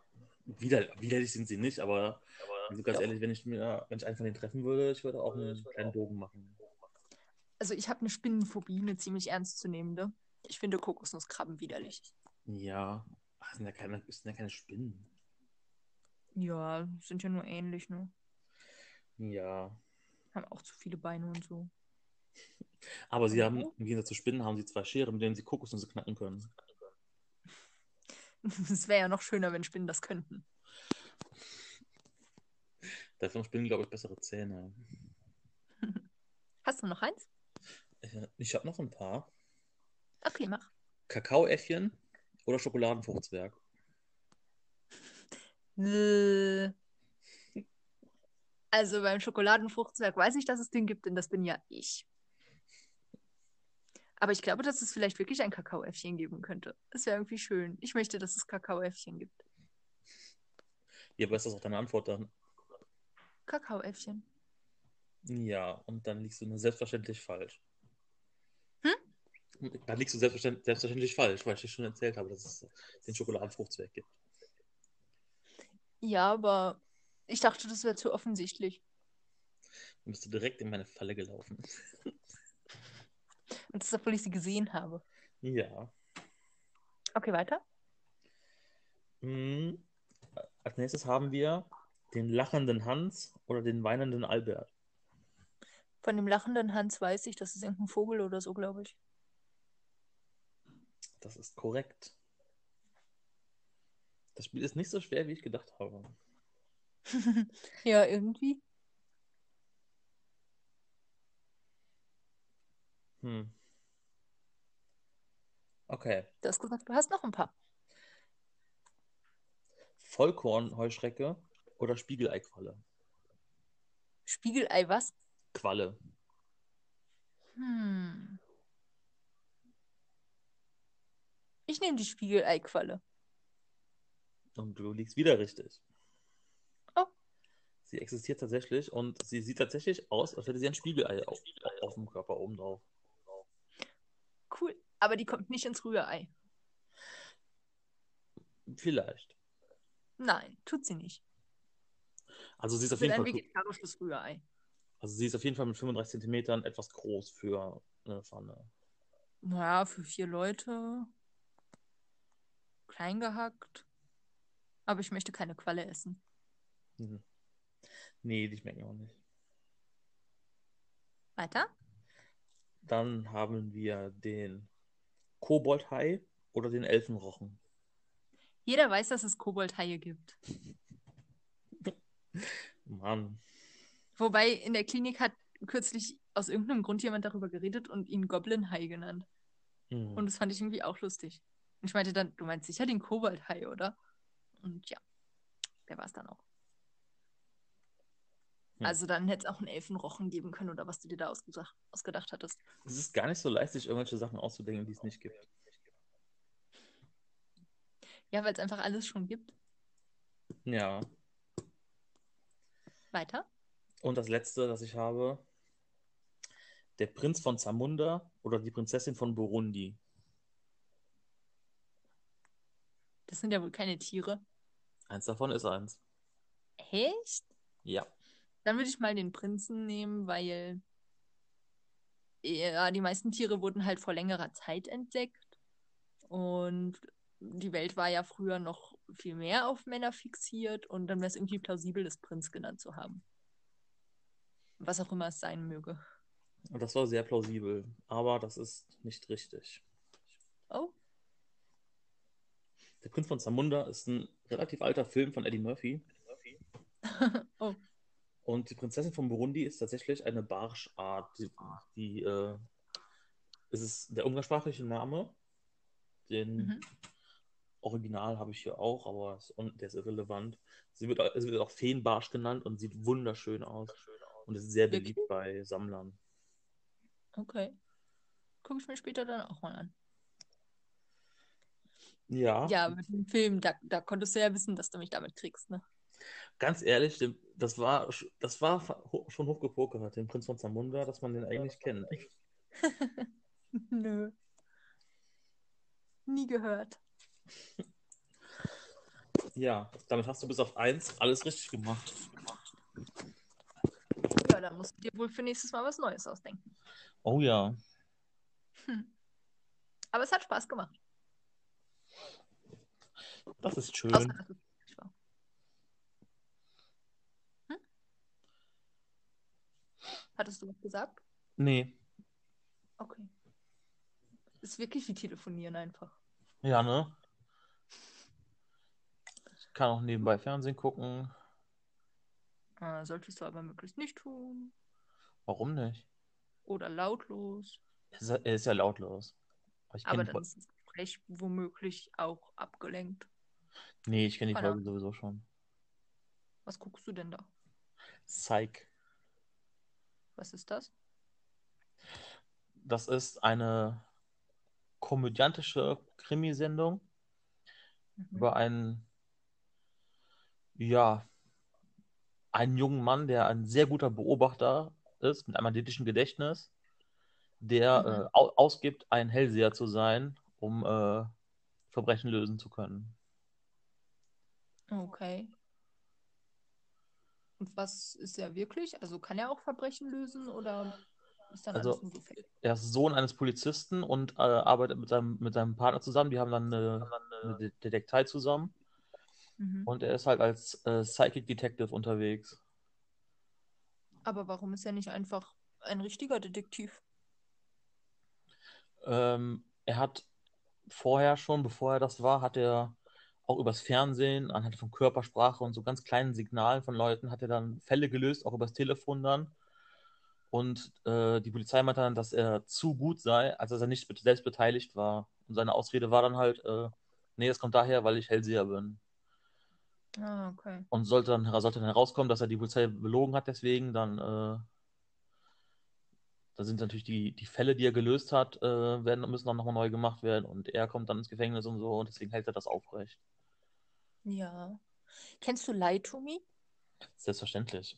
Wider, widerlich sind sie nicht, aber also ganz Doch. ehrlich, wenn ich, mir, wenn ich einen von denen treffen würde, ich würde auch einen kleinen Bogen machen. Also ich habe eine Spinnenphobie, eine ziemlich ernstzunehmende. Ich finde Kokosnusskrabben widerlich. Ja, ach, das sind ja keine, das sind ja keine Spinnen. Ja, sind ja nur ähnlich, ne? Ja, Haben auch zu viele Beine und so. aber sie haben, im Gegensatz zu Spinnen, haben sie zwei Scheren, mit denen sie Kokosnüsse knacken können. Es wäre ja noch schöner, wenn Spinnen das könnten. Dafür haben Spinnen, glaube ich, bessere Zähne. Hast du noch eins? Äh, Ich habe noch ein paar. Okay, mach. Kakaoäffchen oder Schokoladenfruchtzwerg? Also beim Schokoladenfruchtzwerg weiß ich, dass es den gibt, denn das bin ja ich. Aber ich glaube, dass es vielleicht wirklich ein Kakaoäffchen geben könnte. Das wäre irgendwie schön. Ich möchte, dass es Kakaoäffchen gibt. Ja, aber ist das auch deine Antwort dann? Kakaoäffchen. Ja, und dann liegst du nur selbstverständlich falsch. Hm? Dann liegst du selbstverständlich, selbstverständlich falsch, weil ich dir schon erzählt habe, dass es den Schokoladenfruchtzwerg gibt. Ja, aber ich dachte, das wäre zu offensichtlich. Dann bist du direkt in meine Falle gelaufen. Und das, obwohl ich sie gesehen habe. Ja. Okay, weiter. Hm. Als nächstes haben wir den lachenden Hans oder den weinenden Albert. Von dem lachenden Hans weiß ich, das ist irgendein Vogel oder so, glaube ich. Das ist korrekt. Das Spiel ist nicht so schwer, wie ich gedacht habe. ja, irgendwie. Hm. Okay. Du hast gesagt, du hast noch ein paar. Vollkornheuschrecke oder Spiegeleiqualle? Spiegelei was? Qualle. Hm. Ich nehme die Spiegeleiqualle. Und du liegst wieder richtig. Oh. Sie existiert tatsächlich und sie sieht tatsächlich aus, als hätte sie ein Spiegelei auf, auf dem Körper oben drauf. Aber die kommt nicht ins Rührei. Vielleicht. Nein, tut sie nicht. Also sie ist auf jeden Fall. vegetarisches Rührei. Also sie ist auf jeden Fall mit 35 Zentimetern etwas groß für eine Pfanne. Naja, für vier Leute. Klein gehackt. Aber ich möchte keine Qualle essen. Mhm. Nee, die schmecken auch nicht. Weiter? Dann haben wir den Koboldhai oder den Elfenrochen. Jeder weiß, dass es Koboldhaie gibt. Mann. Wobei in der Klinik hat kürzlich aus irgendeinem Grund jemand darüber geredet und ihn Goblin-Hai genannt. Mhm. Und das fand ich irgendwie auch lustig. Und ich meinte dann, du meinst sicher den Koboldhai, oder? Und ja, der war es dann auch. Hm. Also dann hätte es auch einen Elfenrochen geben können oder was du dir da ausgedacht, ausgedacht hattest. Es ist gar nicht so leicht, sich irgendwelche Sachen auszudenken, die es nicht gibt. Ja, weil es einfach alles schon gibt. Ja. Weiter? Und das letzte, das ich habe, der Prinz von Zamunda oder die Prinzessin von Burundi. Das sind ja wohl keine Tiere. Eins davon ist eins. Echt? Ja. Dann würde ich mal den Prinzen nehmen, weil ja, die meisten Tiere wurden halt vor längerer Zeit entdeckt. Und die Welt war ja früher noch viel mehr auf Männer fixiert und dann wäre es irgendwie plausibel, das Prinz genannt zu haben. Was auch immer es sein möge. Das war sehr plausibel, aber das ist nicht richtig. Oh, Der Prinz von Zamunda ist ein relativ alter Film von Eddie Murphy. oh, Und die Prinzessin von Burundi ist tatsächlich eine Barschart. Die, die äh, es ist der umgangssprachliche Name. Den Mhm. Original habe ich hier auch, aber es- der ist irrelevant. Sie wird, es wird auch Feenbarsch genannt und sieht wunderschön aus. Und ist sehr beliebt bei Sammlern. okay. Gucke ich mir später dann auch mal an. Ja, Ja, mit dem Film, da, da konntest du ja wissen, dass du mich damit kriegst, ne? Ganz ehrlich, das war, das war ho- schon hochgepokert, den Prinz von Zamunda, dass man den eigentlich kennt. Nö. Nie gehört. Ja, damit hast du bis auf eins alles richtig gemacht. Ja, dann musst du dir wohl für nächstes Mal was Neues ausdenken. Oh ja. Aber es hat Spaß gemacht. Das ist schön. Außer, dass es schwierig war. Hm? Hattest du was gesagt? Nee. Okay. Ist wirklich wie telefonieren einfach. Ja, ne? Ich kann auch nebenbei Fernsehen gucken. Äh, solltest du aber möglichst nicht tun. Warum nicht? Oder lautlos. Er ist, ja- ist ja lautlos. Aber ich Aber dann ist das Gespräch womöglich auch abgelenkt. Nee, ich kenne die Folge sowieso schon. Was guckst du denn da? Psych. Was ist das? Das ist eine komödiantische Krimisendung Mhm. über einen, ja, einen jungen Mann, der ein sehr guter Beobachter ist, mit einem magnetischen Gedächtnis, der Mhm. äh, au ausgibt, ein Hellseher zu sein, um äh, Verbrechen lösen zu können. Okay. Und was ist er wirklich? Also kann er auch Verbrechen lösen oder ist dann Also- alles nur? Er ist Sohn eines Polizisten und äh, arbeitet mit seinem, mit seinem Partner zusammen. Die haben dann eine, eine De- Detektei zusammen. Mhm. Und er ist halt als äh, Psychic Detective unterwegs. Aber warum ist er nicht einfach ein richtiger Detektiv? Ähm, er hat vorher schon, bevor er das war, hat er auch übers Fernsehen, anhand von Körpersprache und so ganz kleinen Signalen von Leuten, hat er dann Fälle gelöst, auch übers Telefon dann. Und äh, die Polizei meinte dann, dass er zu gut sei, als dass er nicht selbst beteiligt war. Und seine Ausrede war dann halt, äh, nee, das kommt daher, weil ich Hellseher bin. Ah, okay. Und sollte dann, sollte dann herauskommen, dass er die Polizei belogen hat, deswegen, dann, äh, da sind natürlich die, die Fälle, die er gelöst hat, äh, werden, müssen dann nochmal neu gemacht werden und er kommt dann ins Gefängnis und so und deswegen hält er das aufrecht. Ja. Kennst du Lie to Me? Selbstverständlich.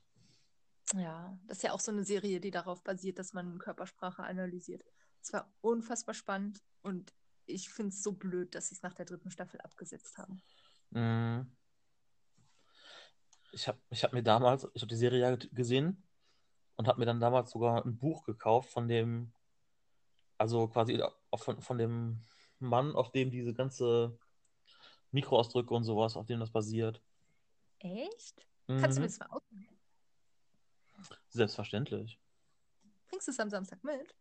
Ja, das ist ja auch so eine Serie, die darauf basiert, dass man Körpersprache analysiert. Es war unfassbar spannend und ich finde es so blöd, dass sie es nach der dritten Staffel abgesetzt haben. Mhm. Ich habe ich hab mir damals, ich habe die Serie ja gesehen und habe mir dann damals sogar ein Buch gekauft von dem, also quasi von, von dem Mann, auf dem diese ganze Mikroausdrücke und sowas, auf dem das basiert. Echt? Kannst du mir Mhm. das mal ausleihen? Selbstverständlich. Bringst du es am Samstag mit?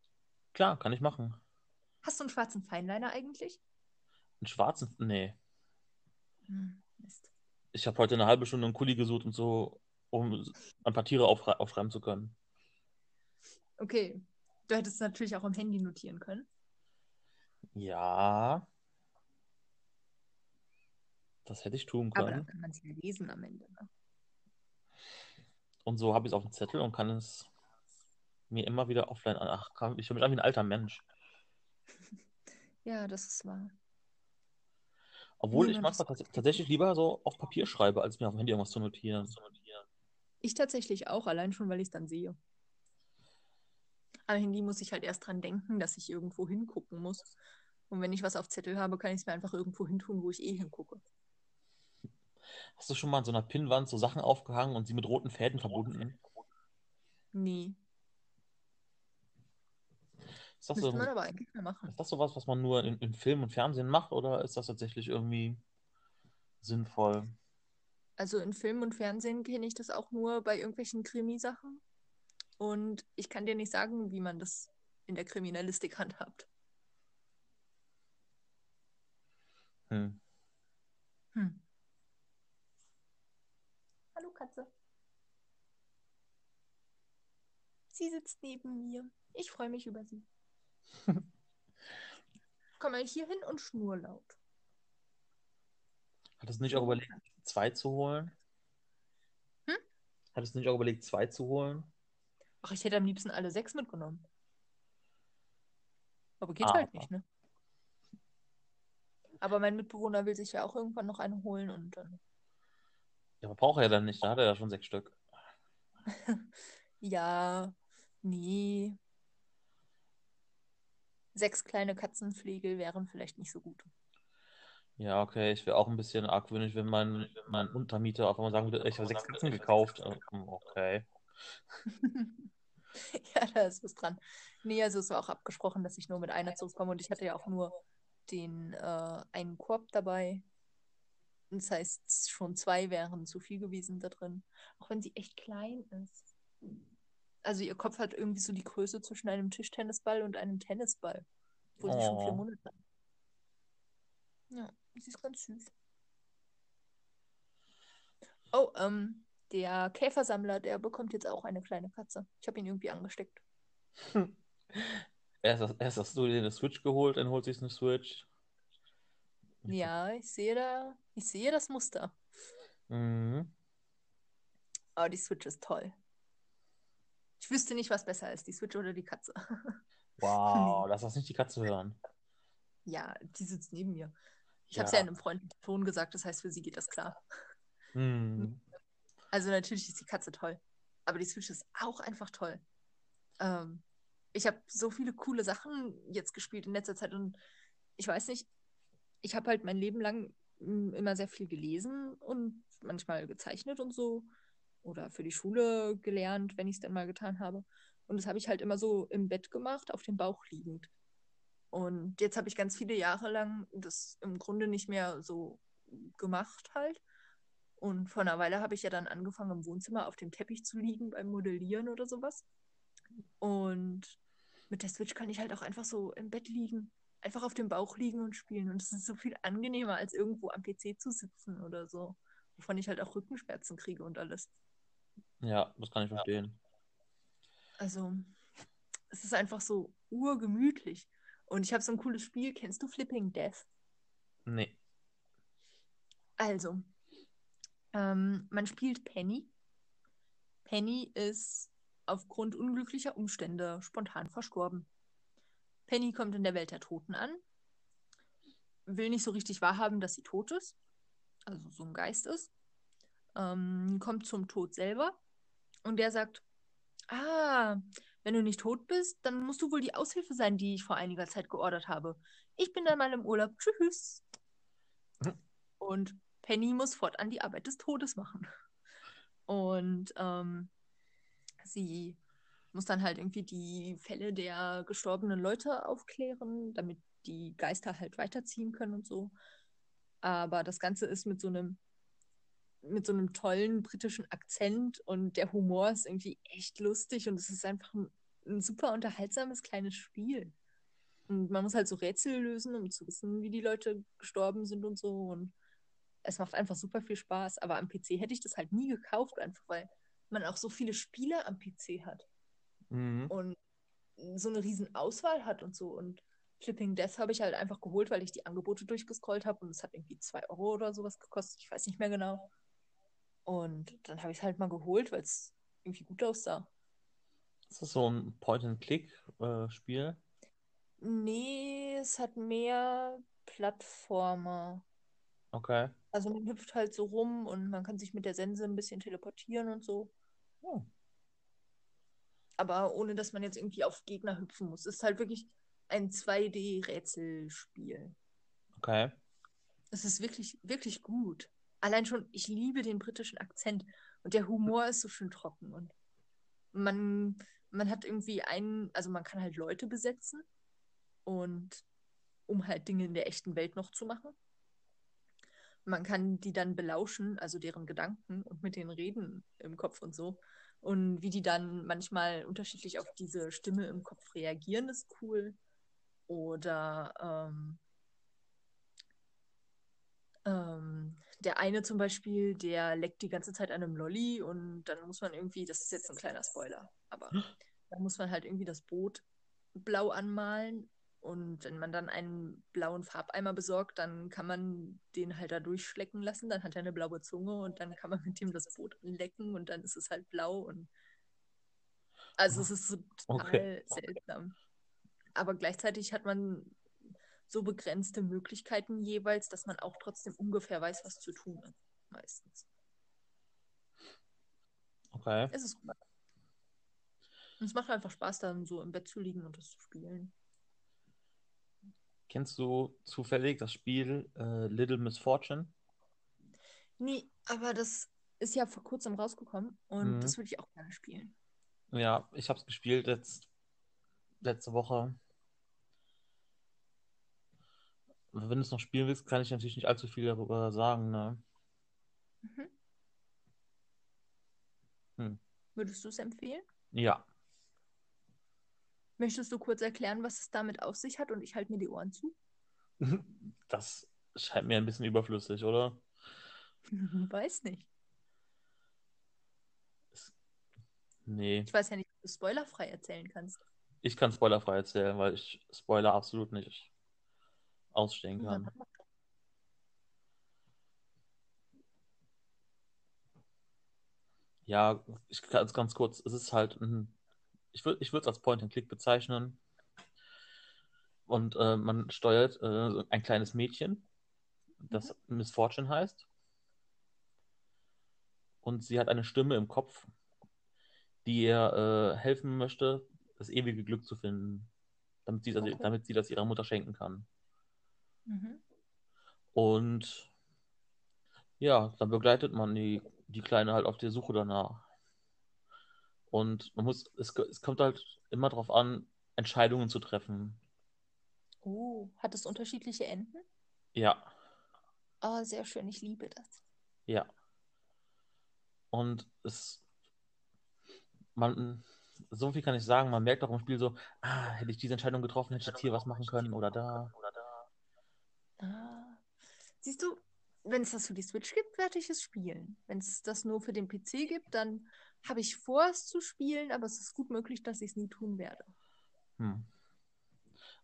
Klar, kann ich machen. Hast du einen schwarzen Feinliner eigentlich? Einen schwarzen, nee. Hm, Mist. Ich habe heute eine halbe Stunde einen Kuli gesucht und so, um ein paar Tiere aufschrei- aufschreiben zu können. Okay. Du hättest es natürlich auch am Handy notieren können. Ja. Das hätte ich tun Aber dann können. kann man es ja lesen am Ende. Ne? Und so habe ich es auf dem Zettel und kann es mir immer wieder offline an. Ach, ich fühle mich an wie ein alter Mensch. Ja, das ist wahr. Obwohl ich Niemand ist manchmal tats tatsächlich lieber so auf Papier schreibe, als mir auf dem Handy irgendwas zu notieren. Ich tatsächlich auch, allein schon, weil ich es dann sehe. Am Handy muss ich halt erst dran denken, dass ich irgendwo hingucken muss. Und wenn ich was auf Zettel habe, kann ich es mir einfach irgendwo hintun, wo ich eh hingucke. Hast du schon mal an so einer Pinnwand so Sachen aufgehangen und sie mit roten Fäden verbunden? Nie. Ist das, so, man aber eigentlich mal machen. ist das sowas, was man nur in, in Film und Fernsehen macht oder ist das tatsächlich irgendwie sinnvoll? Also in Film und Fernsehen kenne ich das auch nur bei irgendwelchen Krimisachen. Und ich kann dir nicht sagen, wie man das in der Kriminalistik handhabt. Hm. Hm. Katze. Sie sitzt neben mir. Ich freue mich über sie. Komm mal hier hin und schnur laut. Hattest du nicht auch überlegt, zwei zu holen? Hm? Hattest du nicht auch überlegt, zwei zu holen? Ach, ich hätte am liebsten alle sechs mitgenommen. Aber geht Ah. halt nicht, ne? Aber mein Mitbewohner will sich ja auch irgendwann noch eine holen und dann. Ja, aber braucht er ja dann nicht, da hat er ja schon sechs Stück. Ja, nee. Sechs kleine Katzenflegel wären vielleicht nicht so gut. Ja, okay, ich wäre auch ein bisschen argwöhnisch, wenn mein, mein Untermieter auf einmal sagen würde, ich habe sechs Katzen gekauft. Äh, hm, Okay. Ja, da ist was dran. Nee, also es war auch abgesprochen, dass ich nur mit einer zurückkomme und ich hatte ja auch nur den äh, einen Korb dabei. Das heißt, schon zwei wären zu viel gewesen da drin. Auch wenn sie echt klein ist. Also ihr Kopf hat irgendwie so die Größe zwischen einem Tischtennisball und einem Tennisball. Wo sie schon vier Oh. Monate hat. Ja, sie ist ganz süß. Oh, ähm, der Käfersammler, der bekommt jetzt auch eine kleine Katze. Ich habe ihn irgendwie angesteckt. Erst, erst hast du dir eine Switch geholt, dann holt sich eine Switch. Ja, ich sehe da, ich sehe das Muster. Mhm. Aber die Switch ist toll. Ich wüsste nicht, was besser ist, die Switch oder die Katze. Wow, lass das nicht die Katze hören. Ja, die sitzt neben mir. Ich Ja. habe es ja in einem freundlichen Ton gesagt, das heißt, für sie geht das klar. Mhm. Also natürlich ist die Katze toll. Aber die Switch ist auch einfach toll. Ähm, ich habe so viele coole Sachen jetzt gespielt in letzter Zeit und ich weiß nicht, ich habe halt mein Leben lang mm, immer sehr viel gelesen und manchmal gezeichnet und so. Oder für die Schule gelernt, wenn ich es dann mal getan habe. Und das habe ich halt immer so im Bett gemacht, auf dem Bauch liegend. Und jetzt habe ich ganz viele Jahre lang das im Grunde nicht mehr so gemacht halt. Und vor einer Weile habe ich ja dann angefangen, im Wohnzimmer auf dem Teppich zu liegen beim Modellieren oder sowas. Und mit der Switch kann ich halt auch einfach so im Bett liegen, einfach auf dem Bauch liegen und spielen. Und es ist so viel angenehmer, als irgendwo am PC zu sitzen oder so. Wovon ich halt auch Rückenschmerzen kriege und alles. Ja, das kann ich verstehen. Also, es ist einfach so urgemütlich. Und ich habe so ein cooles Spiel. Kennst du Flipping Death? Nee. Also, ähm, man spielt Penny. Penny ist aufgrund unglücklicher Umstände spontan verstorben. Penny kommt in der Welt der Toten an, will nicht so richtig wahrhaben, dass sie tot ist, also so ein Geist ist, ähm, kommt zum Tod selber und der sagt, ah, wenn du nicht tot bist, dann musst du wohl die Aushilfe sein, die ich vor einiger Zeit geordert habe. Ich bin dann mal im Urlaub. Tschüss. Mhm. Und Penny muss fortan die Arbeit des Todes machen. Und ähm, sie muss dann halt irgendwie die Fälle der gestorbenen Leute aufklären, damit die Geister halt weiterziehen können und so. Aber das Ganze ist mit so einem mit so einem tollen britischen Akzent und der Humor ist irgendwie echt lustig und es ist einfach ein, ein super unterhaltsames kleines Spiel. Und man muss halt so Rätsel lösen, um zu wissen, wie die Leute gestorben sind und so. Und es macht einfach super viel Spaß. Aber am PC hätte ich das halt nie gekauft, einfach weil man auch so viele Spiele am PC hat. Mhm. Und so eine riesen Auswahl hat und so. Und Flipping Death habe ich halt einfach geholt, weil ich die Angebote durchgescrollt habe und es hat irgendwie 2 Euro oder sowas gekostet. Ich weiß nicht mehr genau. Und dann habe ich es halt mal geholt, weil es irgendwie gut aussah. Ist das so ein Point-and-Click-Spiel? Nee, es hat mehr Plattformer. Okay. Also man hüpft halt so rum und man kann sich mit der Sense ein bisschen teleportieren und so. Oh. Aber ohne dass man jetzt irgendwie auf Gegner hüpfen muss. Es ist halt wirklich ein 2D-Rätselspiel. Okay. Es ist wirklich, wirklich gut. Allein schon, ich liebe den britischen Akzent und der Humor ist so schön trocken und man, man hat irgendwie einen, also man kann halt Leute besetzen und um halt Dinge in der echten Welt noch zu machen. Man kann die dann belauschen, also deren Gedanken und mit denen reden im Kopf und so. Und wie die dann manchmal unterschiedlich auf diese Stimme im Kopf reagieren, ist cool. Oder ähm, ähm, der eine zum Beispiel, der leckt die ganze Zeit an einem Lolli und dann muss man irgendwie, das ist jetzt ein kleiner Spoiler, aber dann muss man halt irgendwie das Boot blau anmalen und wenn man dann einen blauen Farbeimer besorgt, dann kann man den halt da durchschlecken lassen. Dann hat er eine blaue Zunge und dann kann man mit dem das Boot lecken und dann ist es halt blau. Und also es ist total Okay. seltsam. Aber gleichzeitig hat man so begrenzte Möglichkeiten jeweils, dass man auch trotzdem ungefähr weiß, was zu tun ist. Meistens. Okay. Es ist gut. Und es macht einfach Spaß, dann so im Bett zu liegen und das zu spielen. Kennst du zufällig das Spiel äh, Little Miss Fortune? Nee, aber das ist ja vor kurzem rausgekommen und Mhm. das würde ich auch gerne spielen. Ja, ich habe es gespielt letzt, letzte Woche. Wenn du es noch spielen willst, kann ich natürlich nicht allzu viel darüber sagen, ne? Mhm. Hm. Würdest du es empfehlen? Ja. Möchtest du kurz erklären, was es damit auf sich hat und ich halte mir die Ohren zu? Das scheint mir ein bisschen überflüssig, oder? Weiß nicht. Nee, Ich weiß ja nicht, ob du spoilerfrei erzählen kannst. ich kann spoilerfrei erzählen, weil ich Spoiler absolut nicht ausstehen kann. Ja, ich kann es ganz kurz. Es ist halt ein, ich würde es als Point-and-Click bezeichnen. Und äh, man steuert äh, ein kleines Mädchen, das Miss Fortune heißt. Und sie hat eine Stimme im Kopf, die ihr äh, helfen möchte, das ewige Glück zu finden, damit sie das, Okay. damit sie das ihrer Mutter schenken kann. Mhm. Und ja, dann begleitet man die, die Kleine halt auf der Suche danach. Und man muss, es, es kommt halt immer darauf an, Entscheidungen zu treffen. Oh, hat es unterschiedliche Enden? Ja, Oh, sehr schön, ich liebe das. ja. Und es, man, so viel kann ich sagen, man merkt auch im Spiel so, ah, hätte ich diese Entscheidung getroffen, hätte ich jetzt hier was machen können oder da. Ah. Siehst du, wenn es das für die Switch gibt, werde ich es spielen. Wenn es das nur für den PC gibt, dann habe ich vor, es zu spielen, aber es ist gut möglich, dass ich es nie tun werde. Hm.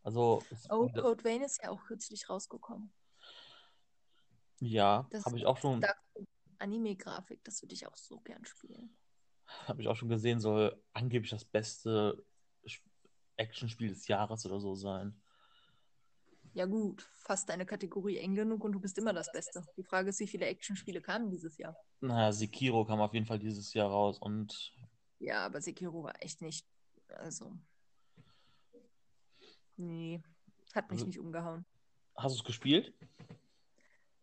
Also, Oh, Code Vein ist ja auch kürzlich rausgekommen. ja, Das habe ich auch schon, Anime-Grafik, das würde ich auch so gern spielen. habe ich auch schon gesehen, soll angeblich das beste Actionspiel des Jahres oder so sein. Ja gut, fast deine Kategorie eng genug und du bist immer das Beste. Die Frage ist, wie viele Actionspiele kamen dieses Jahr? Naja, Sekiro kam auf jeden Fall dieses Jahr raus und Ja, aber Sekiro war echt nicht. Also. Nee, hat mich Also- nicht umgehauen. hast du es gespielt?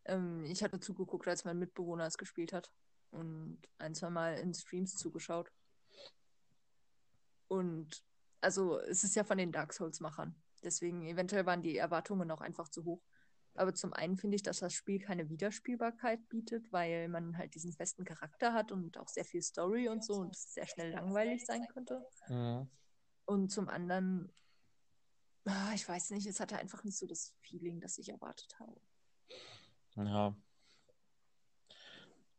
Ähm, ich hatte zugeguckt, als mein Mitbewohner es gespielt hat. Und ein, zwei Mal in Streams zugeschaut. Und also es ist ja von den Dark Souls-Machern. Deswegen eventuell waren die Erwartungen auch einfach zu hoch. Aber zum einen finde ich, dass das Spiel keine Wiederspielbarkeit bietet, weil man halt diesen festen Charakter hat und auch sehr viel Story und so und es sehr schnell langweilig sein könnte. Mhm. Und zum anderen, ah, ich weiß nicht, es hatte einfach nicht so das Feeling, das ich erwartet habe. Ja.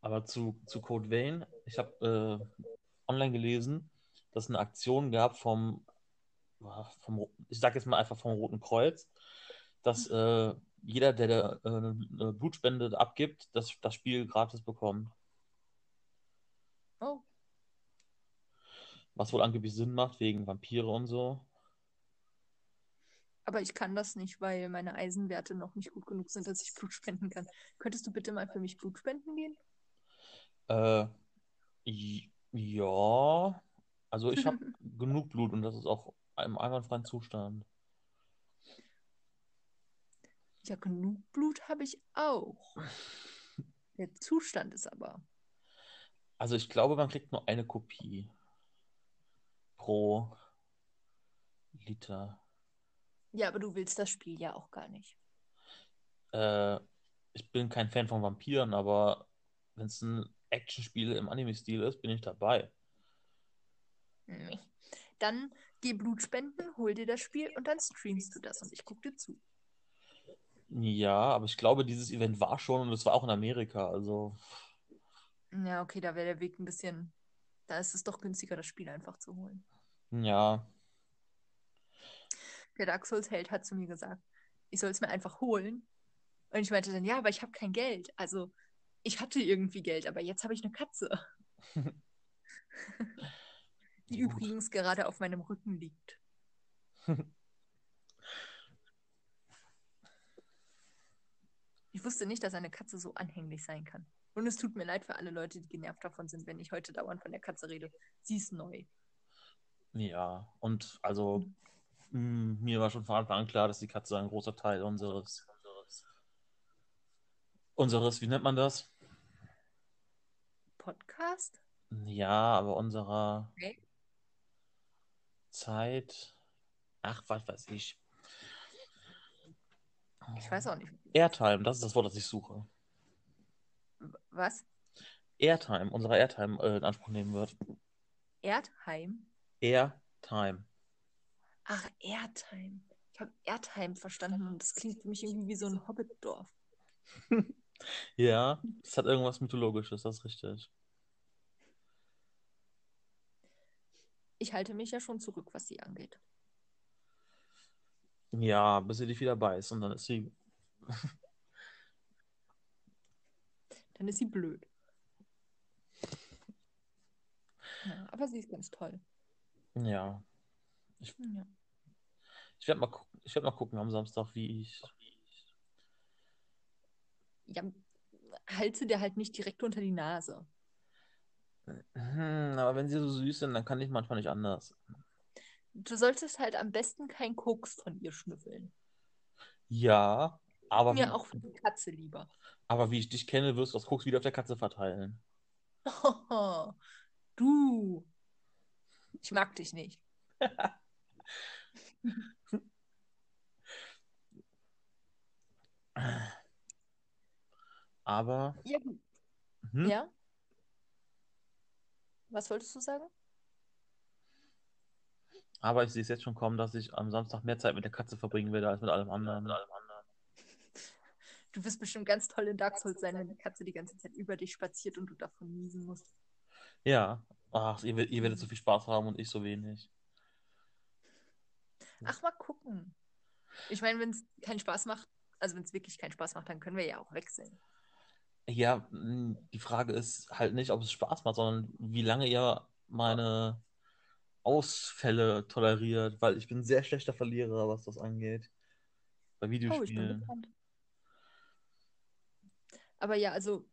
Aber zu, zu Code Vein, ich habe äh, online gelesen, dass es eine Aktion gab vom, vom ich sag jetzt mal einfach vom Roten Kreuz, dass äh, jeder, der da, äh, eine Blutspende abgibt, das, das Spiel gratis bekommt. Oh, Was wohl angeblich Sinn macht, wegen Vampire und so. aber ich kann das nicht, weil meine Eisenwerte noch nicht gut genug sind, dass ich Blut spenden kann. Könntest du bitte mal für mich Blut spenden gehen? Äh, ja, also ich habe genug Blut und das ist auch im einwandfreien Zustand. Ja, genug Blut habe ich auch. Der Zustand ist aber. Also ich glaube, man kriegt nur eine Kopie pro Liter. Ja, aber du willst das Spiel ja auch gar nicht. Äh, ich bin kein Fan von Vampiren, aber wenn es ein Actionspiel im Anime-Stil ist, bin ich dabei. Nee. Dann geh Blut spenden, hol dir das Spiel und dann streamst du das und ich gucke dir zu. Ja, aber ich glaube, dieses Event war schon und es war auch in Amerika. Also, Ja, okay, da wäre der Weg ein bisschen. Da ist es doch günstiger, das Spiel einfach zu holen. ja, Der Dark Souls-Held hat zu mir gesagt, ich soll es mir einfach holen. Und ich meinte dann, ja, aber ich habe kein Geld. Also, ich hatte irgendwie Geld, aber jetzt habe ich eine Katze. Die Gut. übrigens gerade auf meinem Rücken liegt. Ich wusste nicht, dass eine Katze so anhänglich sein kann. Und es tut mir leid für alle Leute, die genervt davon sind, wenn ich heute dauernd von der Katze rede. Sie ist neu. ja. Und also, mh, mir war schon von Anfang an klar, dass die Katze ein großer Teil unseres, unseres, wie nennt man das? Podcast? Ja, aber unserer Okay. Zeit. Ach, was weiß ich. Ich weiß auch nicht. Airtime, das ist das Wort, das ich suche. Was? Airtime, unsere Airtime äh, in Anspruch nehmen wird. Erdheim? Airtime. Ach, Erdheim. Ich habe Erdheim verstanden und das klingt für mich irgendwie wie so ein Hobbitdorf. Ja, das hat irgendwas Mythologisches, das ist richtig. Ich halte mich ja schon zurück, was sie angeht. Ja, bis sie dich wieder beißt und dann ist sie. Dann ist sie blöd. Ja, aber sie ist ganz toll. Ja. Ja. Ich werde mal gucken, ich werde mal gucken am Samstag, wie ich. ja, halt sie dir halt nicht direkt unter die Nase. Hm, aber wenn sie so süß sind, dann kann ich manchmal nicht anders. Du solltest halt am besten kein Koks von ihr schnüffeln. Ja, aber wie, Mir auch für die Katze lieber. aber wie ich dich kenne, wirst du das Koks wieder auf der Katze verteilen. Du. Ich mag dich nicht. Aber Ja, hm, Ja? Was wolltest du sagen? Aber ich sehe es jetzt schon kommen, dass ich am Samstag mehr Zeit mit der Katze verbringen werde als mit allem anderen. Du wirst bestimmt ganz toll in Dark Souls sein, wenn die Katze die ganze Zeit über dich spaziert und du davon niesen musst. Ja. Ach, ihr, ihr werdet so viel Spaß haben und ich so wenig. Ach, mal gucken. Ich meine, wenn es keinen Spaß macht, also wenn es wirklich keinen Spaß macht, dann können wir ja auch wechseln. Ja, mh, die Frage ist halt nicht, ob es Spaß macht, sondern wie lange ihr meine Ausfälle toleriert, weil ich bin ein sehr schlechter Verlierer, was das angeht. Bei Oh, ich Videospielen. gespannt. Aber ja, also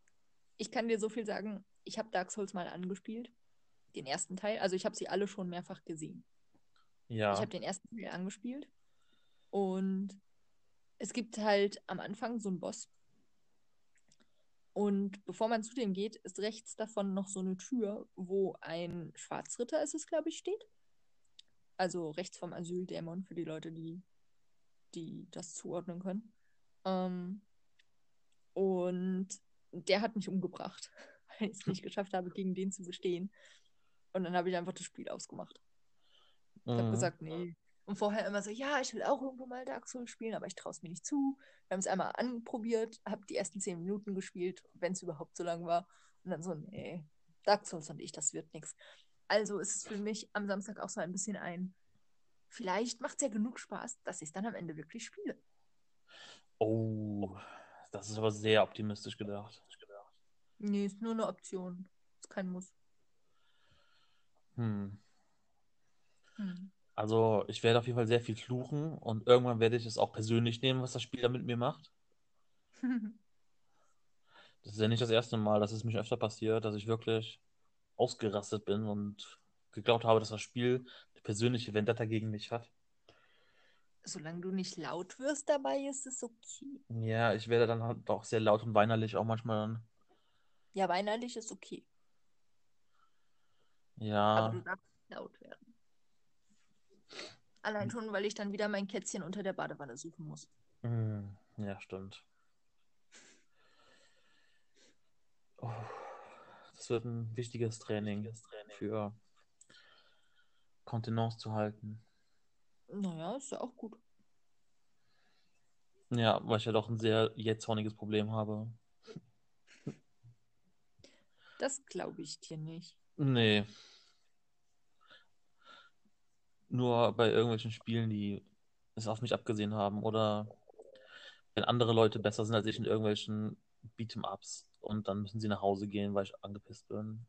ich kann dir so viel sagen, ich habe Dark Souls mal angespielt, den ersten Teil. Also ich habe sie alle schon mehrfach gesehen. Ich Ja. habe den ersten Teil angespielt und es gibt halt am Anfang so einen Boss. Und bevor man zu dem geht, ist rechts davon noch so eine Tür, wo ein Schwarzritter ist es, glaube ich, steht. Also rechts vom Asyldämon für die Leute, die, die das zuordnen können. Ähm, und der hat mich umgebracht, weil ich es nicht geschafft habe, gegen den zu bestehen. Und dann habe ich einfach das Spiel ausgemacht. Ich habe Mhm. gesagt, nee. Und vorher immer so, ja, ich will auch irgendwo mal Dark Souls spielen, aber ich traue es mir nicht zu. Wir haben es einmal anprobiert, habe die ersten zehn Minuten gespielt, wenn es überhaupt so lang war. Und dann so, nee, Dark Souls und ich, das wird nichts. Also ist es für mich am Samstag auch so ein bisschen ein, vielleicht macht es ja genug Spaß, dass ich es dann am Ende wirklich spiele. Oh, das ist aber sehr optimistisch gedacht. Nee, ist nur eine Option. Ist kein Muss. Hm. Hm. Also, ich werde auf jeden Fall sehr viel fluchen und irgendwann werde ich es auch persönlich nehmen, was das Spiel da mit mir macht. Das ist ja nicht das erste Mal, dass es mir öfter passiert, dass ich wirklich ausgerastet bin und geglaubt habe, dass das Spiel eine persönliche Vendetta gegen mich hat. Solange du nicht laut wirst dabei, ist es okay. Ja, ich werde dann halt auch sehr laut und weinerlich auch manchmal dann. Ja, weinerlich ist okay. Aber Ja, du darfst laut werden. Allein schon, weil ich dann wieder mein Kätzchen unter der Badewanne suchen muss. hm, ja, stimmt. Oh, das wird ein wichtiges Training für Kontenance zu halten. Naja, ist ja auch gut. Ja, weil ich ja doch ein sehr jähzorniges Problem habe. Das glaube ich dir nicht. Nee. Nur bei irgendwelchen Spielen, die es auf mich abgesehen haben oder wenn andere Leute besser sind als ich in irgendwelchen Beat'em-Ups und dann müssen sie nach Hause gehen, weil ich angepisst bin.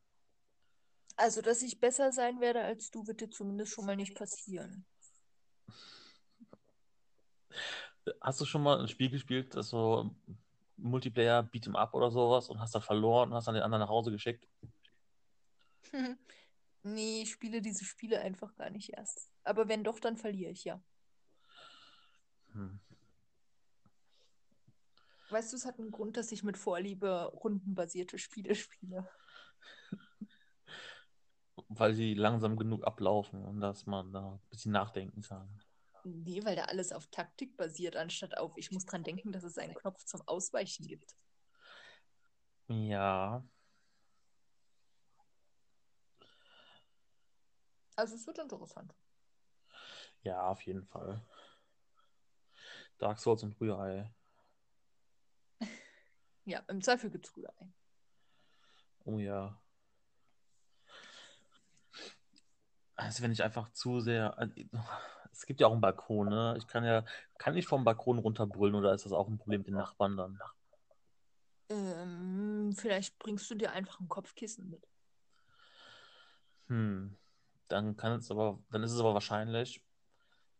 Also, dass ich besser sein werde als du, wird dir zumindest schon mal nicht passieren. Hast du schon mal ein Spiel gespielt, das so Multiplayer Beat'em Up oder sowas und hast dann verloren und hast dann den anderen nach Hause geschickt? nee, ich spiele diese Spiele einfach gar nicht erst. Aber wenn doch, dann verliere ich ja. Hm. Weißt du, es hat einen Grund, dass ich mit Vorliebe rundenbasierte Spiele spiele. Weil sie langsam genug ablaufen und dass man da ein bisschen nachdenken kann. Nee, weil da alles auf Taktik basiert, anstatt auf, ich muss dran denken, dass es einen Knopf zum Ausweichen gibt. Ja, Also es wird interessant. ja, auf jeden Fall. Dark Souls und Rührei. Ja, im Zweifel gibt es Rührei. Oh ja. Also wenn ich einfach zu sehr. Es gibt ja auch einen Balkon, ne? Ich kann ja. Kann ich vom Balkon runterbrüllen oder ist das auch ein Problem mit den Nachbarn dann? Ähm, vielleicht bringst du dir einfach ein Kopfkissen mit. Hm. Dann kann es aber, dann ist es aber wahrscheinlich,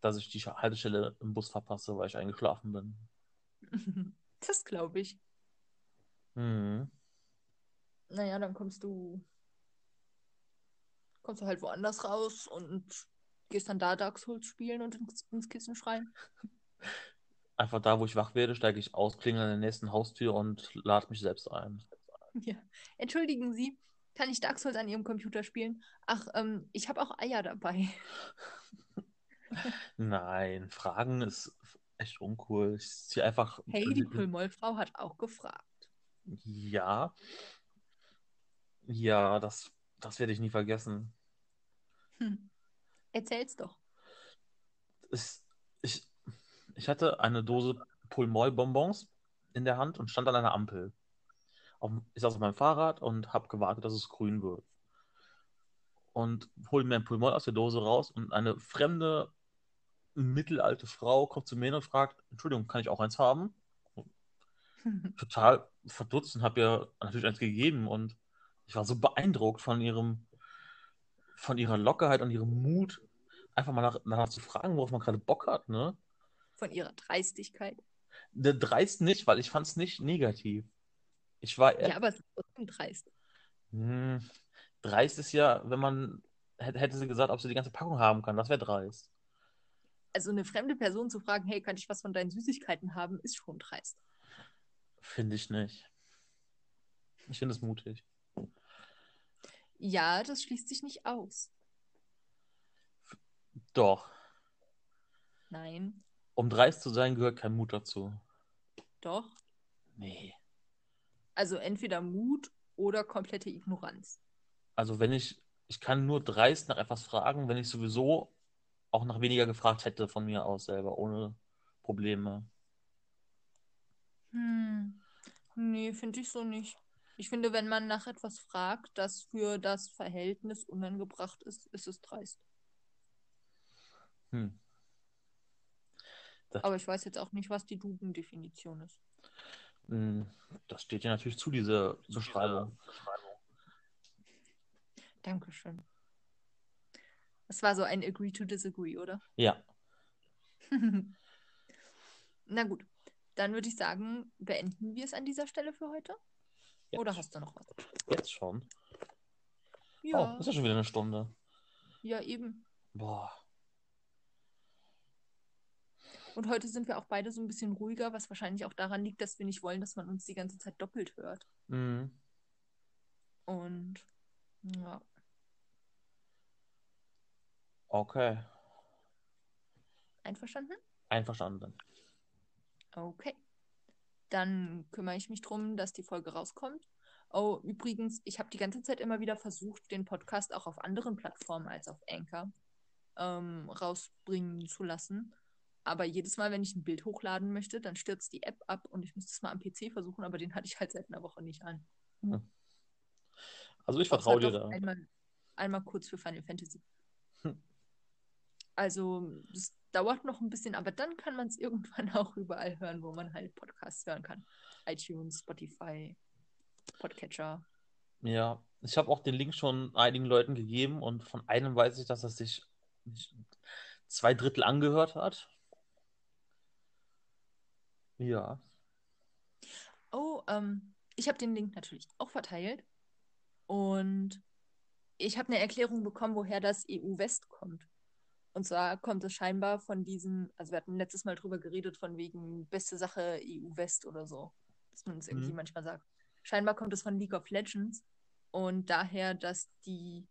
dass ich die Haltestelle im Bus verpasse, weil ich eingeschlafen bin. Das glaube ich. Hm. Naja, dann kommst du, kommst du halt woanders raus und gehst dann da Dark Souls spielen und ins, ins Kissen schreien. Einfach da, wo ich wach werde, steige ich aus, klingel an der nächsten Haustür und lade mich selbst ein. Ja. Entschuldigen Sie, kann ich Dark Souls an Ihrem Computer spielen? Ach, ähm, ich habe auch Eier dabei. Nein, Fragen ist echt uncool. Ich ziehe einfach. Hey, die Pullmollfrau hat auch gefragt. Ja. Ja, das Das werde ich nie vergessen. Hm. Erzähl's doch. Es, ich, ich hatte eine Dose Pulmol-Bonbons in der Hand und stand an einer Ampel. Auf, ich saß auf meinem Fahrrad und habe gewartet, dass es grün wird. Und hole mir ein Pulmol aus der Dose raus und eine fremde, mittelalte Frau kommt zu mir und fragt, Entschuldigung, kann ich auch eins haben? Total verdutzt und habe ihr natürlich eins gegeben und ich war so beeindruckt von ihrem, von ihrer Lockerheit und ihrem Mut, einfach mal nach, danach zu fragen, worauf man gerade Bock hat, ne? Von ihrer Dreistigkeit. Der dreist nicht, weil ich fand es nicht negativ. Ich war Ja, aber es ist trotzdem dreist. Hm, dreist ist ja, wenn man hätte, hätte sie gesagt, ob sie die ganze Packung haben kann. Das wäre dreist. Also eine fremde Person zu fragen, hey, kann ich was von deinen Süßigkeiten haben, ist schon dreist. Finde ich nicht. Ich finde es mutig. Ja, das schließt sich nicht aus. Doch. Nein, Um dreist zu sein, gehört kein Mut dazu. doch. Nee. Also entweder Mut oder komplette Ignoranz. Also wenn ich, ich kann nur dreist nach etwas fragen, wenn ich sowieso auch nach weniger gefragt hätte von mir aus selber, ohne Probleme. Hm. Nee, finde ich so nicht. Ich finde, wenn man nach etwas fragt, das für das Verhältnis unangebracht ist, ist es dreist. Hm. Aber ich weiß jetzt auch nicht, was die Duden-Definition ist. Hm, Das steht ja natürlich zu, diese Beschreibung. Dankeschön. Das war so ein Agree to Disagree, oder? Ja, Na gut, dann würde ich sagen, beenden wir es an dieser Stelle für heute. Ja. Oder hast du noch was? jetzt schon. Ja, Oh, ist ja schon wieder eine Stunde. ja, eben. Boah. Und heute sind wir auch beide so ein bisschen ruhiger, was wahrscheinlich auch daran liegt, dass wir nicht wollen, dass man uns die ganze Zeit doppelt hört. Mhm. Und ja, Okay. einverstanden? Einverstanden. Okay. Dann kümmere ich mich drum, dass die Folge rauskommt. Oh, übrigens, ich habe die ganze Zeit immer wieder versucht, den Podcast auch auf anderen Plattformen als auf Anchor ähm, rausbringen zu lassen. Aber jedes Mal, wenn ich ein Bild hochladen möchte, dann stürzt die App ab und ich müsste es mal am PC versuchen, aber den hatte ich halt seit einer Woche nicht an. Also ich vertraue dir da. Einmal, einmal kurz für Final Fantasy. Hm. Also, das dauert noch ein bisschen, aber dann kann man es irgendwann auch überall hören, wo man halt Podcasts hören kann. iTunes, Spotify, Podcatcher. Ja, ich habe auch den Link schon einigen Leuten gegeben und von einem weiß ich, dass er sich zwei Drittel angehört hat. Ja. Oh, ähm, ich habe den Link natürlich auch verteilt. Und ich habe eine Erklärung bekommen, woher das EU-West kommt. Und zwar kommt es scheinbar von diesem, also wir hatten letztes Mal drüber geredet, von wegen beste Sache EU-West oder so. Dass man es irgendwie Mhm. manchmal sagt. Scheinbar kommt es von League of Legends und daher, dass die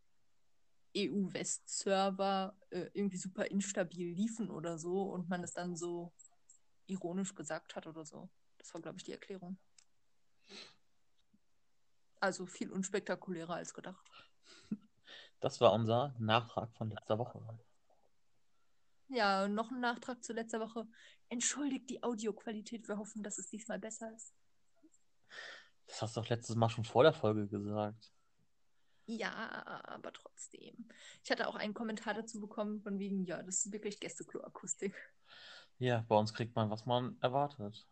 EU-West-Server äh, irgendwie super instabil liefen oder so und man es dann so ironisch gesagt hat oder so. Das war, glaube ich, die Erklärung. Also viel unspektakulärer als gedacht. Das war unser Nachtrag von letzter Woche. Ja, noch ein Nachtrag zu letzter Woche. Entschuldigt die Audioqualität. Wir hoffen, dass es diesmal besser ist. Das hast du doch letztes Mal schon vor der Folge gesagt. Ja, aber trotzdem. Ich hatte auch einen Kommentar dazu bekommen, von wegen, ja, das ist wirklich Gästeklo-Akustik. Ja, bei uns kriegt man, was man erwartet.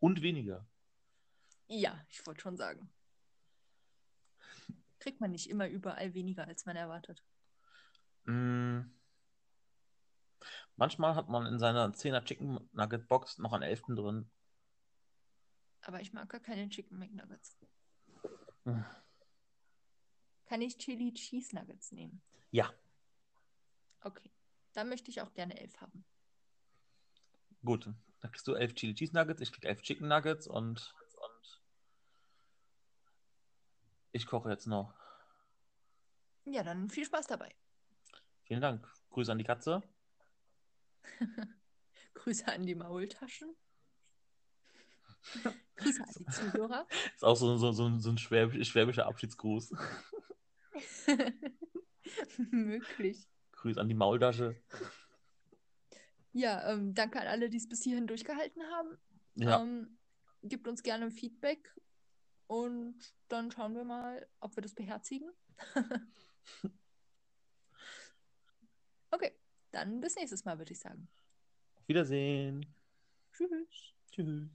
Und weniger. Ja, ich wollte schon sagen. Kriegt man nicht immer überall weniger, als man erwartet. Mm. Manchmal hat man in seiner 10er Chicken Nugget Box noch einen Elften drin. Aber ich mag gar keine Chicken McNuggets. Hm. Kann ich Chili Cheese Nuggets nehmen? Ja, Okay. Dann möchte ich auch gerne elf haben. Gut. Dann kriegst du elf Chili Cheese Nuggets, ich krieg elf Chicken Nuggets und, und ich koche jetzt noch. Ja, dann viel Spaß dabei. Vielen Dank. Grüße an die Katze. Grüße an die Maultaschen. Grüße an die Zuhörer. Ist auch so, so, so, so ein schwäbisch, schwäbischer Abschiedsgruß. Möglich. Grüß an die Maultasche. Ja, ähm, danke an alle, die es bis hierhin durchgehalten haben. Ja, Ähm, gebt uns gerne Feedback und dann schauen wir mal, ob wir das beherzigen. okay, dann bis nächstes Mal, würde ich sagen. auf Wiedersehen. Tschüss. Tschüss.